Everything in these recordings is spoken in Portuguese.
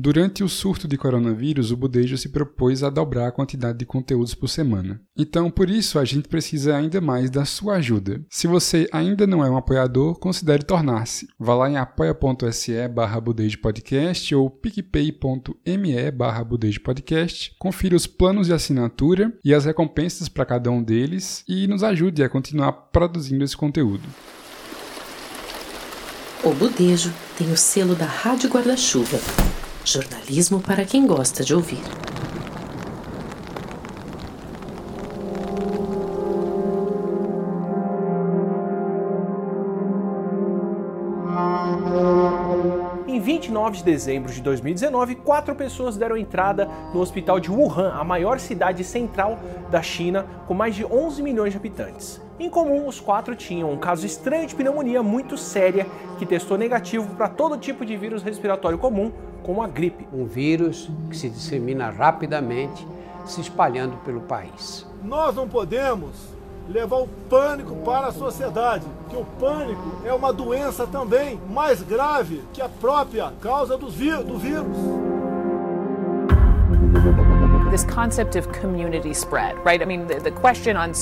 Durante o surto de coronavírus, o Budejo se propôs a dobrar a quantidade de conteúdos por semana. Então, por isso, a gente precisa ainda mais da sua ajuda. Se você ainda não é um apoiador, considere tornar-se. Vá lá em apoia.se barra Podcast ou picpay.me barra Podcast, confira os planos de assinatura e as recompensas para cada um deles e nos ajude a continuar produzindo esse conteúdo. O Budejo tem o selo da Rádio Guarda-Chuva. Jornalismo para quem gosta de ouvir. Em 29 de dezembro de 2019, quatro pessoas deram entrada no hospital de Wuhan, a maior cidade central da China, com mais de 11 milhões de habitantes. Em comum, os quatro tinham um caso estranho de pneumonia muito séria que testou negativo para todo tipo de vírus respiratório comum, como a gripe. Um vírus que se dissemina rapidamente, se espalhando pelo país. Nós não podemos levar o pânico para a sociedade, que o pânico é uma doença também mais grave que a própria causa do vírus. This concept of community spread, right? I mean, the, the question on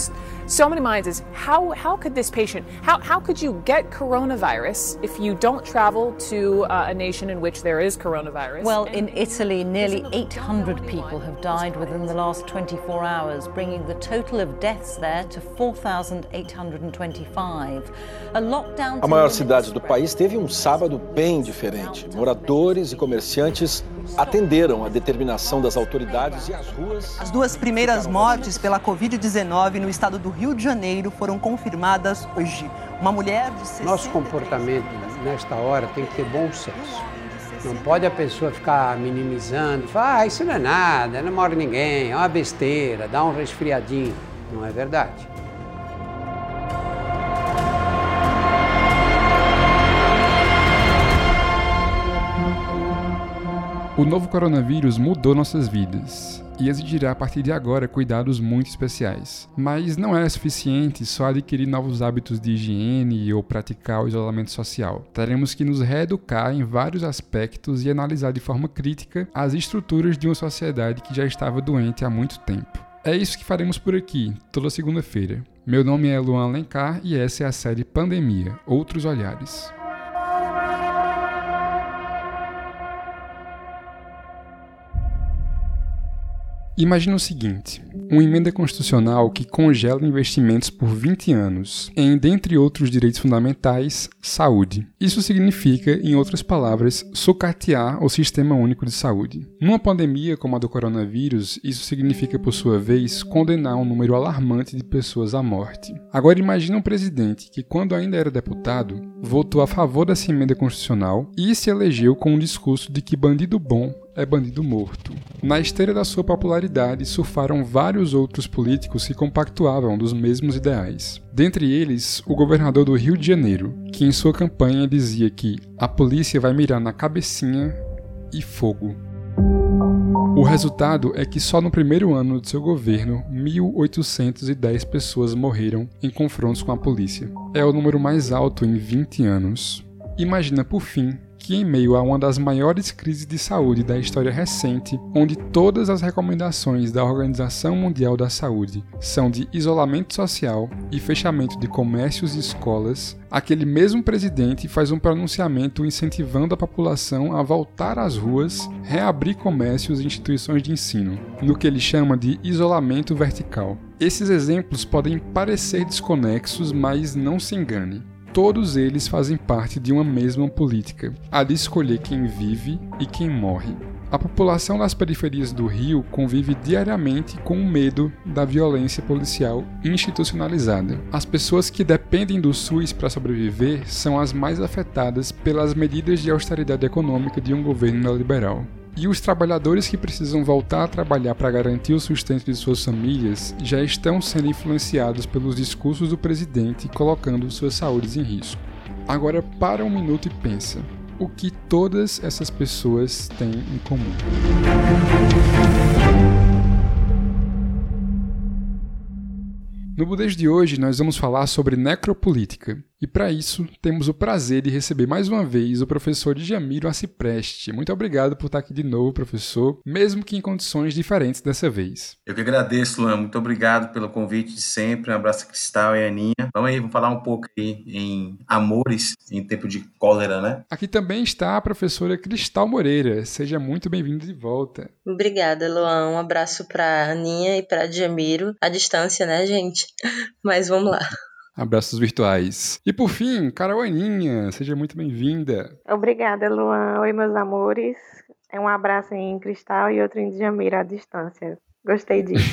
so many minds is how, how could this patient, how, how could you get coronavirus if you don't travel to uh, a nation in which there is coronavirus? Well, in Italy, nearly 800 people have died within the last 24 hours, bringing the total of deaths there to 4,825. A lockdown. A maior cidade do país teve um sábado bem diferente. Moradores e comerciantes atenderam a determinação das autoridades e as ruas. As duas primeiras mortes pela Covid-19 no estado do Rio de Janeiro foram confirmadas hoje. Uma mulher de 60... Nosso comportamento nesta hora tem que ter bom senso. Não pode a pessoa ficar minimizando, falar, ah, isso não é nada, não morre ninguém, é uma besteira, dá um resfriadinho. Não é verdade. O novo coronavírus mudou nossas vidas e exigirá a partir de agora cuidados muito especiais. Mas não é suficiente só adquirir novos hábitos de higiene ou praticar o isolamento social. Teremos que nos reeducar em vários aspectos e analisar de forma crítica as estruturas de uma sociedade que já estava doente há muito tempo. É isso que faremos por aqui, toda segunda-feira. Meu nome é Luan Alencar e essa é a série Pandemia Outros Olhares. Imagina o seguinte: uma emenda constitucional que congela investimentos por 20 anos em, dentre outros direitos fundamentais, saúde. Isso significa, em outras palavras, sucatear o Sistema Único de Saúde. Numa pandemia como a do coronavírus, isso significa, por sua vez, condenar um número alarmante de pessoas à morte. Agora imagine um presidente que, quando ainda era deputado, votou a favor dessa emenda constitucional e se elegeu com um discurso de que bandido bom é bandido morto. Na esteira da sua popularidade surfaram vários outros políticos que compactuavam dos mesmos ideais. Dentre eles, o governador do Rio de Janeiro, que em sua campanha dizia que a polícia vai mirar na cabecinha e fogo. O resultado é que só no primeiro ano de seu governo, 1.810 pessoas morreram em confrontos com a polícia. É o número mais alto em 20 anos. Imagina, por fim, que, em meio a uma das maiores crises de saúde da história recente, onde todas as recomendações da Organização Mundial da Saúde são de isolamento social e fechamento de comércios e escolas, aquele mesmo presidente faz um pronunciamento incentivando a população a voltar às ruas, reabrir comércios e instituições de ensino, no que ele chama de isolamento vertical. Esses exemplos podem parecer desconexos, mas não se engane todos eles fazem parte de uma mesma política, a de escolher quem vive e quem morre. A população das periferias do Rio convive diariamente com o medo da violência policial institucionalizada. As pessoas que dependem do SUS para sobreviver são as mais afetadas pelas medidas de austeridade econômica de um governo neoliberal. E os trabalhadores que precisam voltar a trabalhar para garantir o sustento de suas famílias já estão sendo influenciados pelos discursos do presidente colocando suas saúdes em risco. Agora para um minuto e pensa: o que todas essas pessoas têm em comum? No Budejo de hoje, nós vamos falar sobre necropolítica, E para isso, temos o prazer de receber mais uma vez o professor Djamiro Acipreste. Muito obrigado por estar aqui de novo, professor, mesmo que em condições diferentes dessa vez. Eu que agradeço, Luan. Muito obrigado pelo convite de sempre. Um abraço Cristal e Aninha. Vamos aí, vamos falar um pouco aí em amores em tempo de cólera, né? Aqui também está a professora Cristal Moreira. Seja muito bem-vinda de volta. Obrigada, Luan. Um abraço para Aninha e para Djamiro. À distância, né, gente? Mas vamos lá. Abraços virtuais. E por fim, Carol Aninha, seja muito bem-vinda. Obrigada, Luan. Oi, meus amores. É um abraço em cristal e outro em Djamira à distância. Gostei disso.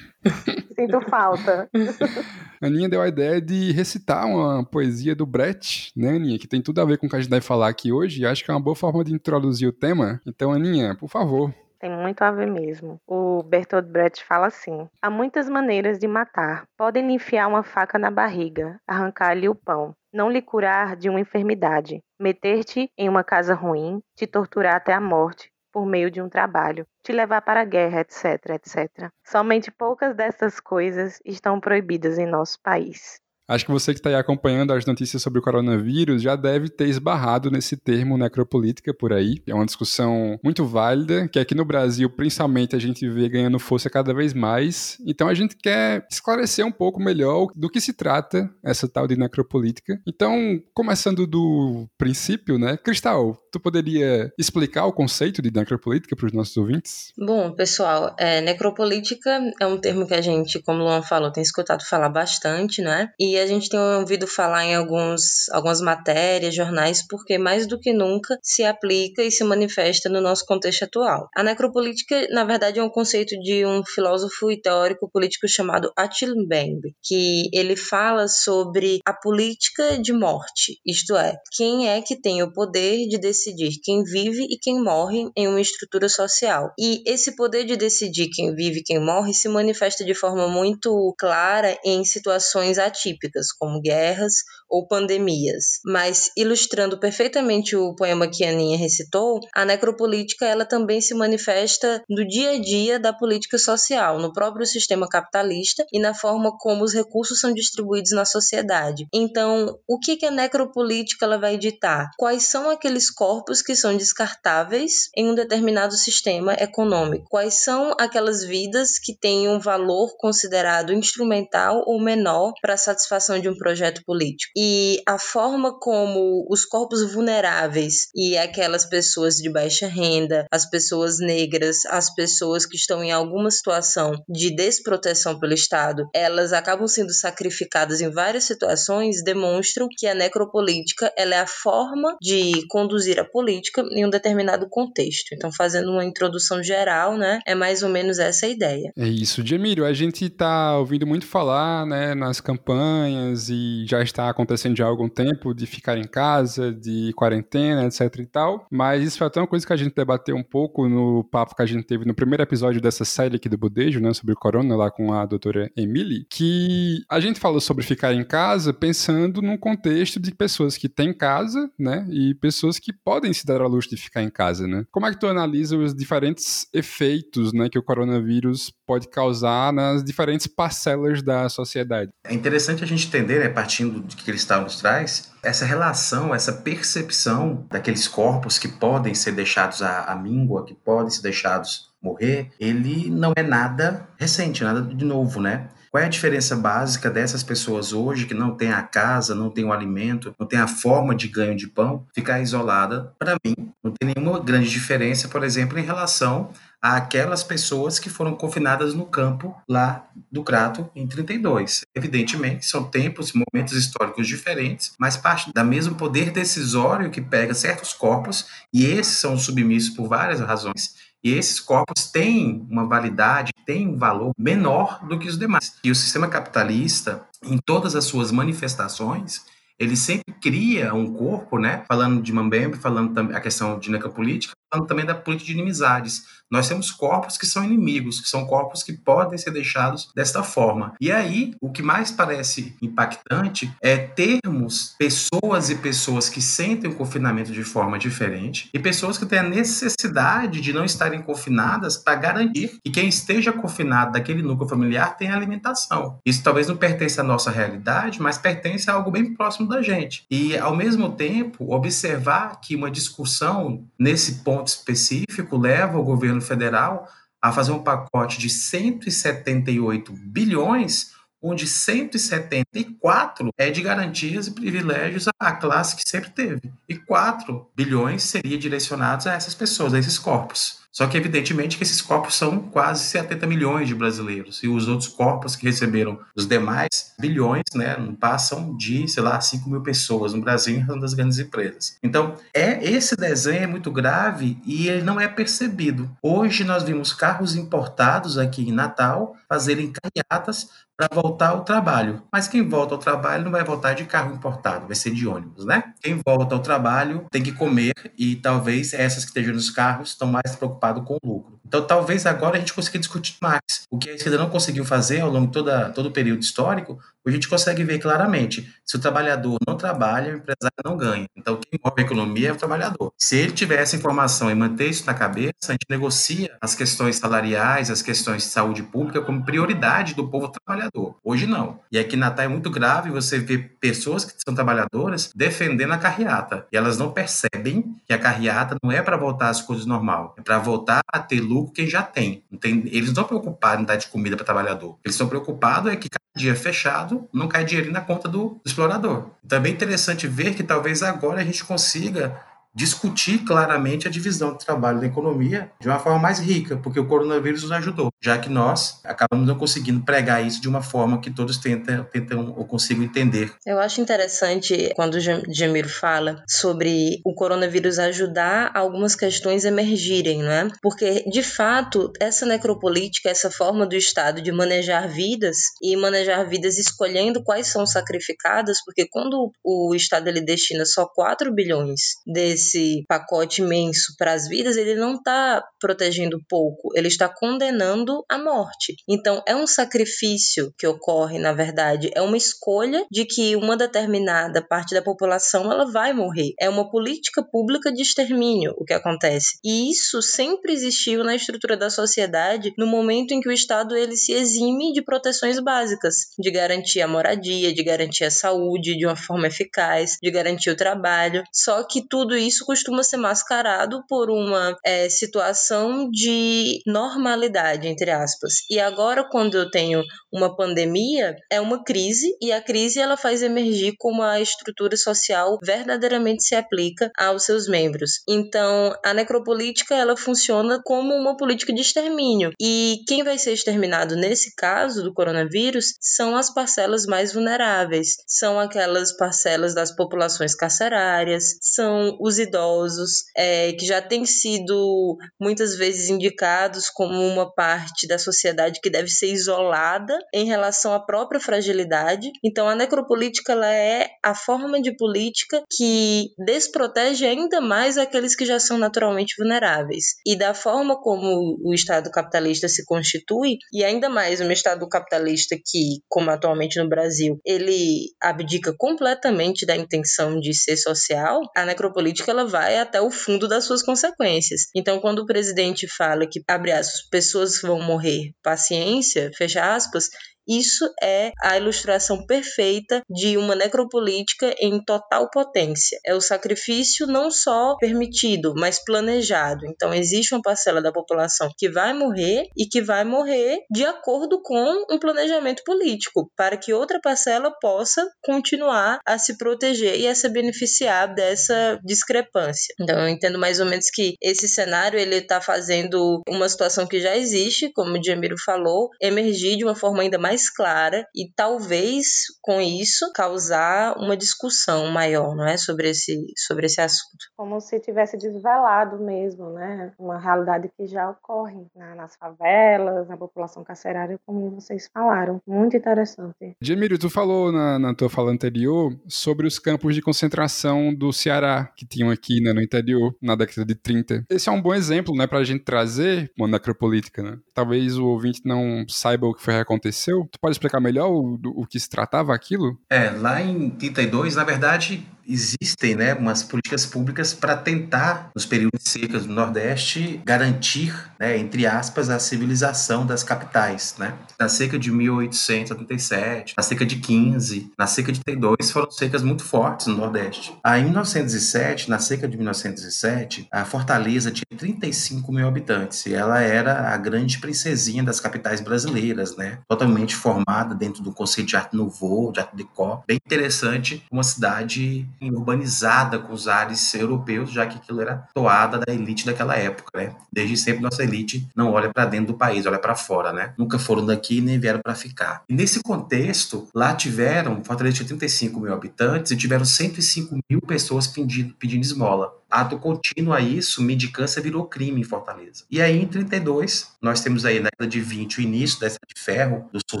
Sinto falta. Aninha deu a ideia de recitar uma poesia do Brecht, né, Aninha? Que tem tudo a ver com o que a gente vai falar aqui hoje. E acho que é uma boa forma de introduzir o tema. Então, Aninha, por favor, tem muito a ver mesmo. O Bertolt Brecht fala assim: há muitas maneiras de matar. Podem lhe enfiar uma faca na barriga, arrancar-lhe o pão, não lhe curar de uma enfermidade, meter-te em uma casa ruim, te torturar até a morte, por meio de um trabalho, te levar para a guerra, etc, etc. Somente poucas dessas coisas estão proibidas em nosso país. Acho que você que está aí acompanhando as notícias sobre o coronavírus já deve ter esbarrado nesse termo necropolítica por aí. É uma discussão muito válida, que aqui no Brasil, principalmente, a gente vê ganhando força cada vez mais. Então a gente quer esclarecer um pouco melhor do que se trata essa tal de necropolítica. Então, começando do princípio, né? Cristal, tu poderia explicar o conceito de necropolítica para os nossos ouvintes? Bom, pessoal, é, necropolítica é um termo que a gente, como o Luan falou, tem escutado falar bastante, né? E e a gente tem ouvido falar em alguns, algumas matérias, jornais, porque mais do que nunca se aplica e se manifesta no nosso contexto atual. A necropolítica, na verdade, é um conceito de um filósofo e teórico político chamado Attila Mbembe, que ele fala sobre a política de morte, isto é, quem é que tem o poder de decidir quem vive e quem morre em uma estrutura social. E esse poder de decidir quem vive e quem morre se manifesta de forma muito clara em situações atípicas típicas, como guerras ou pandemias. Mas, ilustrando perfeitamente o poema que a Aninha recitou, a necropolítica ela também se manifesta no dia a dia da política social, no próprio sistema capitalista e na forma como os recursos são distribuídos na sociedade. Então, o que, que a necropolítica ela vai ditar? Quais são aqueles corpos que são descartáveis em um determinado sistema econômico? Quais são aquelas vidas que têm um valor considerado instrumental ou menor para satisfazer satisfação de um projeto político. E a forma como os corpos vulneráveis e aquelas pessoas de baixa renda, as pessoas negras, as pessoas que estão em alguma situação de desproteção pelo Estado, elas acabam sendo sacrificadas em várias situações, demonstram que a necropolítica ela é a forma de conduzir a política em um determinado contexto. Então, fazendo uma introdução geral, né, é mais ou menos essa a ideia. É isso, Jamírio. A gente está ouvindo muito falar, né, nas campanhas campanhas e já está acontecendo já há algum tempo de ficar em casa, de quarentena, etc e tal. Mas isso foi até uma coisa que a gente debateu um pouco no papo que a gente teve no primeiro episódio dessa série aqui do Budejo, né, sobre o corona, lá com a doutora Emily, que a gente falou sobre ficar em casa pensando num contexto de pessoas que têm casa, né, e pessoas que podem se dar a luxo de ficar em casa, né. Como é que tu analisa os diferentes efeitos, né, que o coronavírus pode causar nas diferentes parcelas da sociedade? É interessante a gente entender, né, partindo do que Cristal nos traz, essa relação, essa percepção daqueles corpos que podem ser deixados à, à míngua, que podem ser deixados morrer, ele não é nada recente, nada de novo, né? Qual é a diferença básica dessas pessoas hoje que não têm a casa, não têm o alimento, não têm a forma de ganho de pão, ficar isolada? Para mim, não tem nenhuma grande diferença, por exemplo, em relação àquelas pessoas que foram confinadas no campo lá do Crato em 32. Evidentemente, são tempos, momentos históricos diferentes, mas parte da mesmo poder decisório que pega certos corpos e esses são submissos por várias razões. E esses corpos têm uma validade, têm um valor menor do que os demais. E o sistema capitalista, em todas as suas manifestações, ele sempre cria um corpo, né? Falando de Mambembe, falando também a questão de necropolítica, falando também da política de inimizades. Nós temos corpos que são inimigos, que são corpos que podem ser deixados desta forma. E aí, o que mais parece impactante é termos pessoas e pessoas que sentem o confinamento de forma diferente e pessoas que têm a necessidade de não estarem confinadas para garantir que quem esteja confinado daquele núcleo familiar tenha alimentação. Isso talvez não pertence à nossa realidade, mas pertence a algo bem próximo da gente. E, ao mesmo tempo, observar que uma discussão nesse ponto específico leva o governo federal a fazer um pacote de 178 bilhões onde 174 é de garantias e privilégios à classe que sempre teve. E 4 bilhões seriam direcionados a essas pessoas, a esses corpos. Só que, evidentemente, que esses corpos são quase 70 milhões de brasileiros. E os outros corpos que receberam os demais bilhões, né, não passam de, sei lá, 5 mil pessoas no Brasil, em das grandes empresas. Então, é esse desenho é muito grave e ele não é percebido. Hoje nós vimos carros importados aqui em Natal fazerem carreatas para voltar ao trabalho. Mas quem volta ao trabalho não vai voltar de carro importado, vai ser de ônibus, né? Quem volta ao trabalho tem que comer e talvez essas que estejam nos carros estão mais preocupadas com o lucro. Então, talvez agora a gente consiga discutir mais. O que a esquerda não conseguiu fazer ao longo de toda, todo o período histórico, a gente consegue ver claramente. Se o trabalhador não trabalha, o empresário não ganha. Então, quem move a economia é o trabalhador. Se ele tiver essa informação e manter isso na cabeça, a gente negocia as questões salariais, as questões de saúde pública como prioridade do povo trabalhador. Hoje não. E aqui na Natal é muito grave você ver pessoas que são trabalhadoras defendendo a carreata. E elas não percebem que a carreata não é para voltar às coisas normal, é para voltar a ter lucro quem já tem. tem eles não estão preocupados em dar de comida para trabalhador. Eles estão preocupados é que cada dia fechado não cai dinheiro na conta do, do explorador. Então é interessante ver que talvez agora a gente consiga discutir claramente a divisão do trabalho da economia de uma forma mais rica, porque o coronavírus nos ajudou, já que nós acabamos não conseguindo pregar isso de uma forma que todos tentam, tentam ou consigam entender. Eu acho interessante quando o Jamiro fala sobre o coronavírus ajudar algumas questões emergirem, não é? Porque, de fato, essa necropolítica, essa forma do Estado de manejar vidas e manejar vidas escolhendo quais são sacrificadas, porque quando o Estado ele destina só 4 bilhões desse esse pacote imenso para as vidas, ele não está protegendo pouco, ele está condenando a morte. Então, é um sacrifício que ocorre, na verdade, é uma escolha de que uma determinada parte da população ela vai morrer. É uma política pública de extermínio o que acontece. E isso sempre existiu na estrutura da sociedade no momento em que o Estado ele se exime de proteções básicas, de garantir a moradia, de garantir a saúde de uma forma eficaz, de garantir o trabalho. Só que tudo isso isso costuma ser mascarado por uma é, situação de normalidade, entre aspas. E agora, quando eu tenho uma pandemia, é uma crise, e a crise ela faz emergir como a estrutura social verdadeiramente se aplica aos seus membros. Então, a necropolítica ela funciona como uma política de extermínio. E quem vai ser exterminado nesse caso do coronavírus são as parcelas mais vulneráveis, são aquelas parcelas das populações carcerárias, são os idosos, é, que já têm sido muitas vezes indicados como uma parte da sociedade que deve ser isolada em relação à própria fragilidade. Então, a necropolítica ela é a forma de política que desprotege ainda mais aqueles que já são naturalmente vulneráveis. E da forma como o Estado capitalista se constitui, e ainda mais um Estado capitalista que, como atualmente no Brasil, ele abdica completamente da intenção de ser social, a necropolítica ela vai até o fundo das suas consequências. Então, quando o presidente fala que, abre aspas, pessoas vão morrer, paciência, fecha aspas, isso é a ilustração perfeita de uma necropolítica em total potência. É o sacrifício não só permitido, mas planejado. Então, existe uma parcela da população que vai morrer e que vai morrer de acordo com um planejamento político, para que outra parcela possa continuar a se proteger e a se beneficiar dessa discrepância. Então, eu entendo mais ou menos que esse cenário ele está fazendo uma situação que já existe, como o Jamiro falou, emergir de uma forma ainda mais mais clara e talvez com isso causar uma discussão maior, não é, sobre esse sobre esse assunto. Como se tivesse desvelado mesmo, né, uma realidade que já ocorre né? nas favelas, na população carcerária, como vocês falaram. Muito interessante. Jamílio, tu falou na, na tua fala anterior sobre os campos de concentração do Ceará que tinham aqui né, no interior na década de 30. Esse é um bom exemplo, né, pra gente trazer uma necropolítica, né? Talvez o ouvinte não saiba o que foi que aconteceu. Tu pode explicar melhor o, o que se tratava aquilo? É, lá em 32, na verdade, existem né, umas políticas públicas para tentar, nos períodos de secas do Nordeste, garantir, né, entre aspas, a civilização das capitais. Né? Na seca de 1887, na seca de 15, na seca de 32, foram secas muito fortes no Nordeste. Aí, em 1907, na seca de 1907, a Fortaleza tinha 35 mil habitantes e ela era a grande princesinha das capitais brasileiras, né? totalmente formada dentro do conceito de arte nouveau, de arte déco, bem interessante, uma cidade urbanizada com os ares europeus, já que aquilo era toada da elite daquela época, né? Desde sempre nossa elite não olha para dentro do país, olha para fora, né? Nunca foram daqui nem vieram para ficar. E nesse contexto, lá tiveram, Fortaleza tinha 35 mil habitantes e tiveram 105 mil pessoas pedindo, pedindo esmola ato contínuo a isso, mendicância virou crime em Fortaleza. E aí, em 32, nós temos aí na década de 20 o início estrada de ferro do sul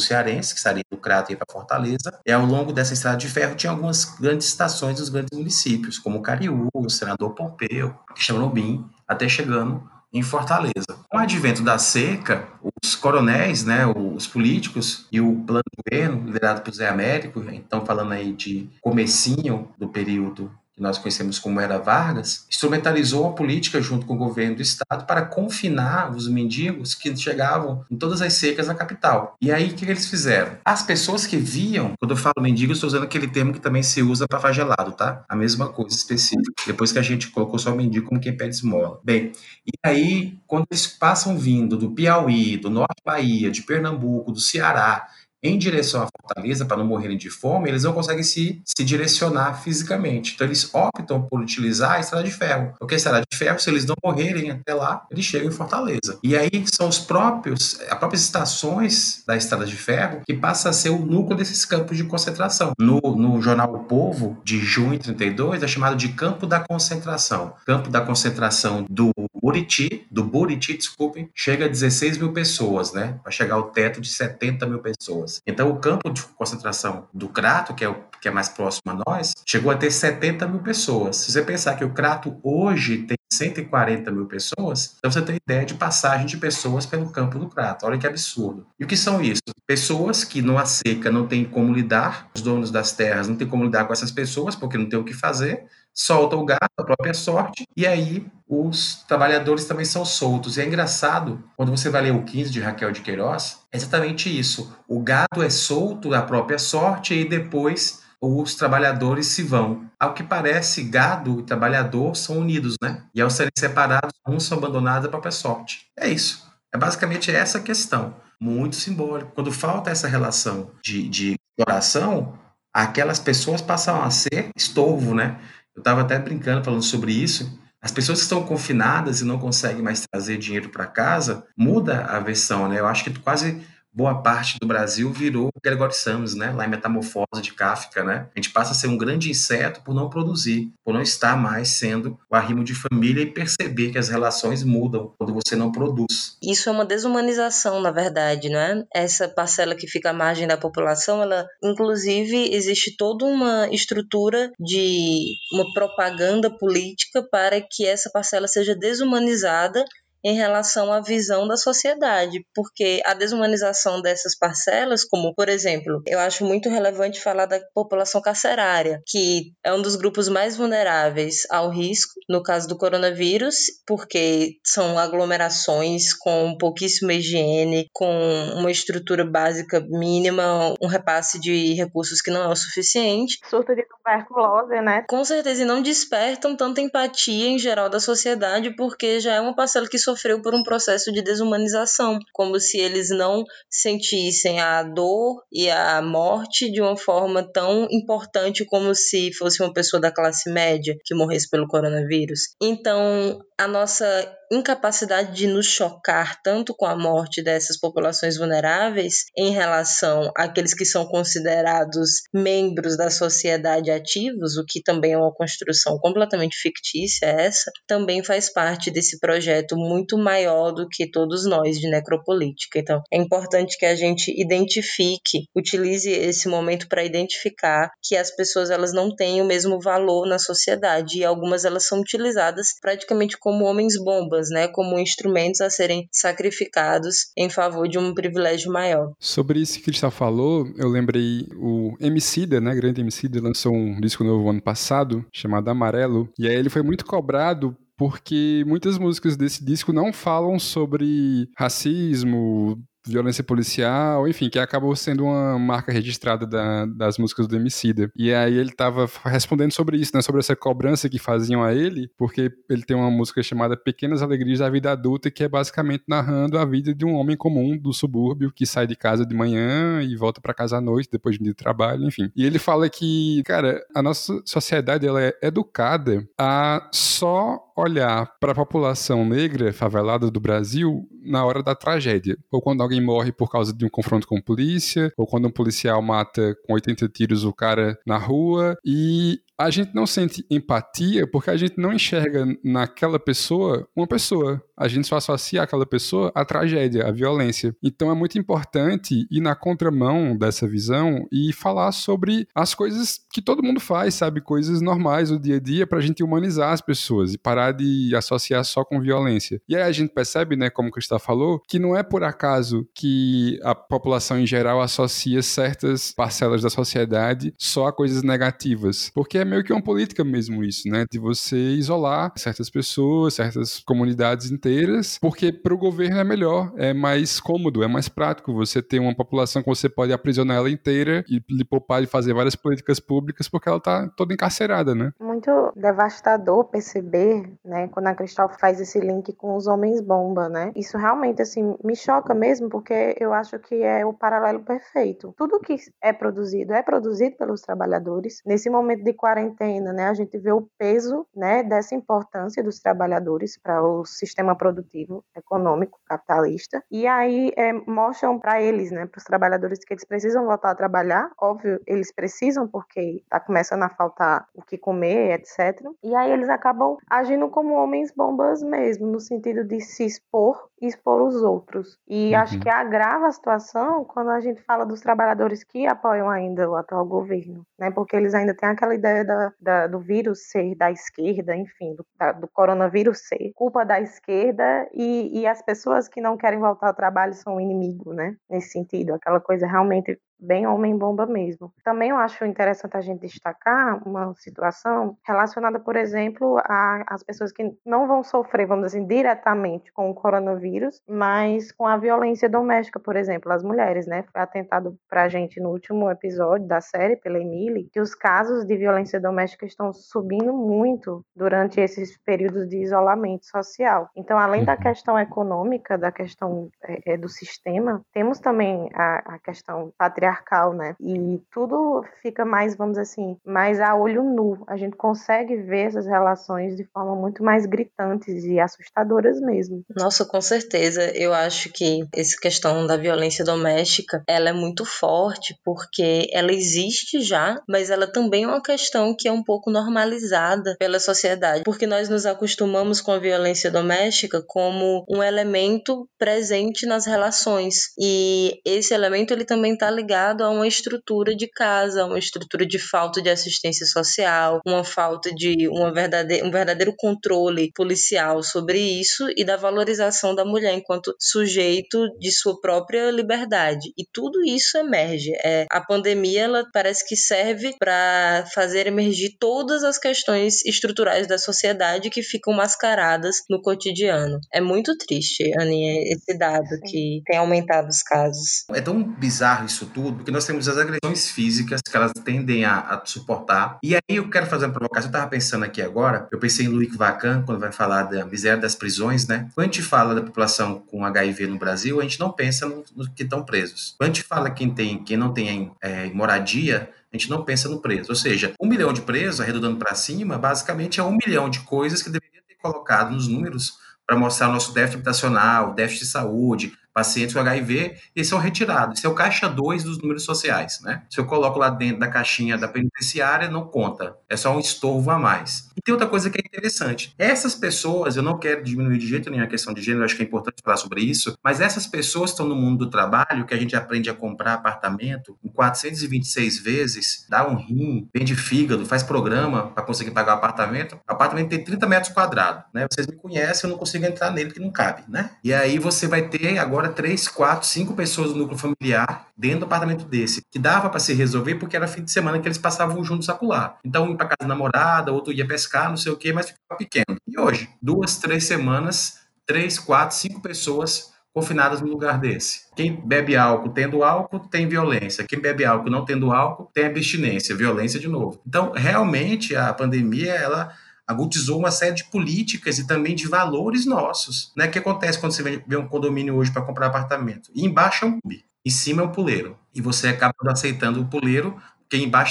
cearense, que sairia do Crato e para Fortaleza. E ao longo dessa estrada de ferro tinha algumas grandes estações dos grandes municípios, como Cariú, o Senador Pompeu, Quixamonobim, até chegando em Fortaleza. Com o advento da seca, os coronéis, né, os políticos e o plano de governo, liderado por Zé Américo, então falando aí de comecinho do período que nós conhecemos como Era Vargas, instrumentalizou a política junto com o governo do estado para confinar os mendigos que chegavam em todas as secas na capital. E aí o que eles fizeram? As pessoas que viam, quando eu falo mendigo, estou usando aquele termo que também se usa para fagelado, tá? A mesma coisa específica. Depois que a gente colocou só mendigo como quem pede esmola. Bem, e aí quando eles passam vindo do Piauí, do Norte Bahia, de Pernambuco, do Ceará, em direção à fortaleza para não morrerem de fome, eles não conseguem se, se direcionar fisicamente. Então eles optam por utilizar a estrada de ferro. Porque a estrada de ferro, se eles não morrerem até lá, eles chegam em Fortaleza. E aí são os próprios, as próprias estações da estrada de ferro que passa a ser o núcleo desses campos de concentração. No, no jornal O Povo, de junho de 32, é chamado de Campo da Concentração. Campo da Concentração do Buriti, do Buriti, desculpem, chega a 16 mil pessoas, né? Para chegar ao teto de 70 mil pessoas. Então, o campo de concentração do Crato, que é o que é mais próximo a nós, chegou a ter 70 mil pessoas. Se você pensar que o Crato hoje tem 140 mil pessoas, então você tem ideia de passagem de pessoas pelo campo do Crato. Olha que absurdo. E o que são isso? Pessoas que numa seca não têm como lidar, os donos das terras não têm como lidar com essas pessoas porque não tem o que fazer, solta o gado, a própria sorte, e aí os trabalhadores também são soltos. E é engraçado, quando você vai ler o 15 de Raquel de Queiroz, é exatamente isso. O gado é solto da própria sorte e depois os trabalhadores se vão. Ao que parece, gado e trabalhador são unidos, né? E ao serem separados, uns são abandonados à própria sorte. É isso. É basicamente essa questão. Muito simbólico. Quando falta essa relação de, de exploração, aquelas pessoas passam a ser estorvo, né? Eu estava até brincando falando sobre isso. As pessoas que estão confinadas e não conseguem mais trazer dinheiro para casa, muda a versão, né? Eu acho que quase boa parte do Brasil virou Gregory Sammes, né? Lá em Metamorfose de Kafka, né? A gente passa a ser um grande inseto por não produzir, por não estar mais sendo o arrimo de família e perceber que as relações mudam quando você não produz. Isso é uma desumanização, na verdade, não é? Essa parcela que fica à margem da população, ela, inclusive, existe toda uma estrutura de uma propaganda política para que essa parcela seja desumanizada em relação à visão da sociedade, porque a desumanização dessas parcelas, como por exemplo, eu acho muito relevante falar da população carcerária, que é um dos grupos mais vulneráveis ao risco, no caso do coronavírus, porque são aglomerações com pouquíssima higiene, com uma estrutura básica mínima, um repasse de recursos que não é o suficiente. Surto de tuberculose, né? Com certeza, e não despertam tanta empatia em geral da sociedade, porque já é uma parcela que sofreu por um processo de desumanização, como se eles não sentissem a dor e a morte de uma forma tão importante como se fosse uma pessoa da classe média que morresse pelo coronavírus. Então, a nossa incapacidade de nos chocar tanto com a morte dessas populações vulneráveis em relação àqueles que são considerados membros da sociedade ativos, o que também é uma construção completamente fictícia essa, também faz parte desse projeto muito maior do que todos nós de necropolítica. Então, é importante que a gente identifique, utilize esse momento para identificar que as pessoas elas não têm o mesmo valor na sociedade e algumas elas são utilizadas praticamente como homens bombas, né, como instrumentos a serem sacrificados em favor de um privilégio maior. Sobre isso que Cristal falou, eu lembrei o Emicida, né, grande Emicida, lançou um disco novo ano passado chamado Amarelo, e aí ele foi muito cobrado porque muitas músicas desse disco não falam sobre racismo, violência policial, enfim, que acabou sendo uma marca registrada da, das músicas do Emicida. E aí ele tava respondendo sobre isso, né, sobre essa cobrança que faziam a ele, porque ele tem uma música chamada Pequenas Alegrias da Vida Adulta, que é basicamente narrando a vida de um homem comum do subúrbio que sai de casa de manhã e volta para casa à noite depois de trabalho, enfim. E ele fala que, cara, a nossa sociedade ela é educada a só olhar para a população negra favelada do Brasil na hora da tragédia, ou quando alguém morre por causa de um confronto com polícia, ou quando um policial mata com 80 tiros o cara na rua, e a gente não sente empatia porque a gente não enxerga naquela pessoa uma pessoa. A gente só associa aquela pessoa à tragédia, à violência. Então é muito importante ir na contramão dessa visão e falar sobre as coisas que todo mundo faz, sabe? Coisas normais do dia a dia para a gente humanizar as pessoas e parar de associar só com violência. E aí a gente percebe, né, como o Cristal falou, que não é por acaso que a população em geral associa certas parcelas da sociedade só a coisas negativas. Porque é meio que uma política mesmo isso, né? De você isolar certas pessoas, certas comunidades inteiras, porque para o governo é melhor, é mais cômodo, é mais prático você ter uma população que você pode aprisionar ela inteira e lhe poupar de fazer várias políticas públicas porque ela tá toda encarcerada, né? Muito devastador perceber, né, quando a Cristal faz esse link com os homens bomba, né? Isso realmente assim me choca mesmo porque eu acho que é o paralelo perfeito. Tudo que é produzido é produzido pelos trabalhadores. Nesse momento de quarentena, né, a gente vê o peso, né, dessa importância dos trabalhadores para o sistema produtivo econômico capitalista. E aí é, mostram para eles, né, para os trabalhadores que eles precisam voltar a trabalhar. Óbvio, eles precisam porque está começando a faltar o que comer, etc. E aí eles acabam agindo como homens bombas mesmo, no sentido de se expor e expor os outros. E uhum. acho que agrava a situação quando a gente fala dos trabalhadores que apoiam ainda o atual governo, né? Porque eles ainda têm aquela ideia da, da do vírus ser da esquerda, enfim, do, da, do coronavírus ser culpa da esquerda e, e as pessoas que não querem voltar ao trabalho são o inimigo, né? Nesse sentido, aquela coisa realmente bem homem-bomba mesmo. Também eu acho interessante a gente destacar uma situação relacionada, por exemplo, às pessoas que não vão sofrer, vamos dizer assim, diretamente com o coronavírus, mas com a violência doméstica, por exemplo, as mulheres, né? Foi atentado pra gente no último episódio da série, pela Emily, que os casos de violência doméstica estão subindo muito durante esses períodos de isolamento social. Então, além da uhum. questão econômica, da questão é, do sistema, temos também a, a questão patriarcal patriarcal, né? E tudo fica mais, vamos dizer assim, mais a olho nu. A gente consegue ver essas relações de forma muito mais gritantes e assustadoras mesmo. Nossa, com certeza. Eu acho que essa questão da violência doméstica, ela é muito forte porque ela existe já, mas ela também é uma questão que é um pouco normalizada pela sociedade, porque nós nos acostumamos com a violência doméstica como um elemento presente nas relações. E esse elemento ele também está ligado ligado a uma estrutura de casa, uma estrutura de falta de assistência social, uma falta de uma verdade, um verdadeiro controle policial sobre isso e da valorização da mulher enquanto sujeito de sua própria liberdade. E tudo isso emerge. É, a pandemia ela parece que serve para fazer emergir todas as questões estruturais da sociedade que ficam mascaradas no cotidiano. É muito triste, Aninha, esse dado que tem aumentado os casos. É tão bizarro isso tudo tudo, porque nós temos as agressões físicas que elas tendem a, a suportar. E aí eu quero fazer uma provocação, eu estava pensando aqui agora, eu pensei em Luiz Vacan, quando vai falar da miséria das prisões, né? Quando a gente fala da população com HIV no Brasil, a gente não pensa nos no que estão presos. Quando a gente fala quem, tem, quem não tem é, moradia, a gente não pensa no preso. Ou seja, um milhão de presos, arredondando para cima, basicamente é um milhão de coisas que deveriam ter colocado nos números para mostrar o nosso déficit habitacional, déficit de saúde, pacientes com HIV, eles são retirados. Esse é o caixa 2 dos números sociais, né? Se eu coloco lá dentro da caixinha da penitenciária, não conta. É só um estorvo a mais. E tem outra coisa que é interessante. Essas pessoas, eu não quero diminuir de jeito nenhum a questão de gênero, acho que é importante falar sobre isso, mas essas pessoas estão no mundo do trabalho, que a gente aprende a comprar apartamento em 426 vezes, dá um rim, vende fígado, faz programa para conseguir pagar o apartamento. O apartamento tem 30 metros quadrados, né? Vocês me conhecem, eu não consigo entrar nele que não cabe, né? E aí você vai ter agora agora três, quatro, cinco pessoas do núcleo familiar dentro do apartamento desse, que dava para se resolver porque era fim de semana que eles passavam juntos acular. Então, um ia para casa da namorada, outro ia pescar, não sei o quê, mas ficava pequeno. E hoje, duas, três semanas, três, quatro, cinco pessoas confinadas no lugar desse. Quem bebe álcool tendo álcool tem violência. Quem bebe álcool não tendo álcool tem abstinência, violência de novo. Então, realmente, a pandemia, ela agudizou uma série de políticas e também de valores nossos. Né? Que acontece quando você vê um condomínio hoje para comprar apartamento? E embaixo é um clube, em cima é um puleiro. E você acaba aceitando o puleiro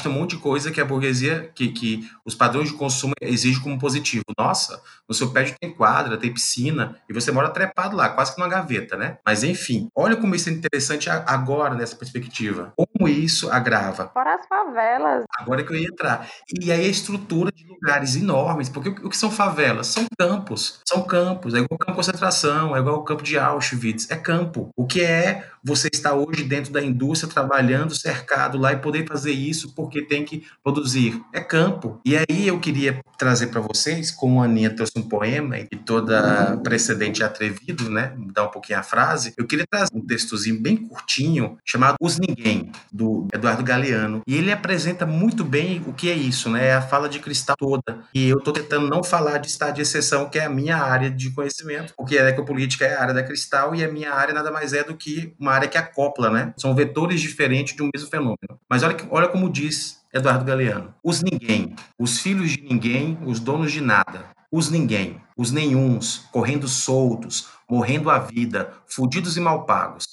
tem um monte de coisa que a burguesia, que, que os padrões de consumo exigem como positivo. Nossa, no seu prédio tem quadra, tem piscina, e você mora trepado lá, quase que numa gaveta, né? Mas enfim, olha como isso é interessante agora nessa perspectiva. Como isso agrava. Fora as favelas. Agora é que eu ia entrar. E aí a estrutura de lugares enormes, porque o que são favelas? São campos. São campos. É igual o campo de concentração, é igual o campo de Auschwitz. É campo. O que é você estar hoje dentro da indústria, trabalhando, cercado lá e poder fazer isso porque tem que produzir. É campo. E aí eu queria trazer para vocês, como a Aninha trouxe um poema e toda precedente atrevido, né? Mudar um pouquinho a frase. Eu queria trazer um textozinho bem curtinho chamado Os Ninguém, do Eduardo Galeano. E ele apresenta muito bem o que é isso, né? É a fala de cristal toda. E eu estou tentando não falar de estado de exceção, que é a minha área de conhecimento, porque a ecopolítica é a área da cristal e a minha área nada mais é do que uma área que acopla, né? São vetores diferentes de um mesmo fenômeno. Mas olha, olha como diz Eduardo Galeano: os ninguém, os filhos de ninguém, os donos de nada. Os ninguém, os nenhuns, correndo soltos, morrendo a vida, fudidos e mal pagos,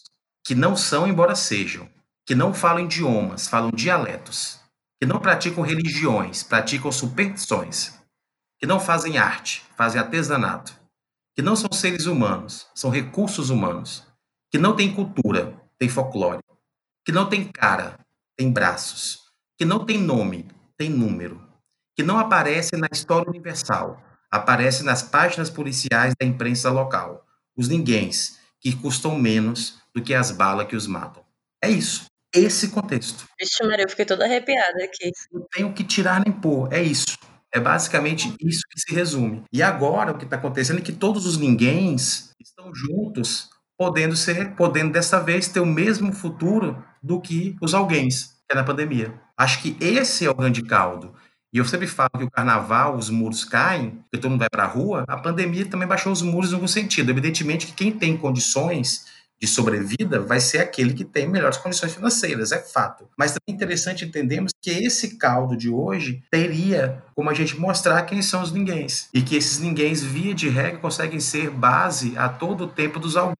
que não são, embora sejam, que não falam idiomas, falam dialetos, que não praticam religiões, praticam superstições, que não fazem arte, fazem artesanato, que não são seres humanos, são recursos humanos, que não tem cultura, tem folclore, que não tem cara, tem braços, que não tem nome, tem número, que não aparece na história universal, aparece nas páginas policiais da imprensa local, os ninguéms, que custam menos do que as balas que os matam. É isso. Esse contexto. Vixe, Maria, eu fiquei toda arrepiada aqui. Não tenho que tirar nem pôr. É isso. É basicamente isso que se resume. E agora o que está acontecendo é que todos os ninguéms estão juntos podendo ser, podendo dessa vez ter o mesmo futuro do que os alguéms, que é na pandemia. Acho que esse é o grande caldo. E eu sempre falo que o carnaval, os muros caem, que todo mundo vai para a rua, a pandemia também baixou os muros em algum sentido. Evidentemente que quem tem condições de sobrevida vai ser aquele que tem melhores condições financeiras, é fato. Mas também é interessante entendermos que esse caldo de hoje teria como a gente mostrar quem são os ninguéms. E que esses ninguéms, via de regra, conseguem ser base a todo o tempo dos alguns.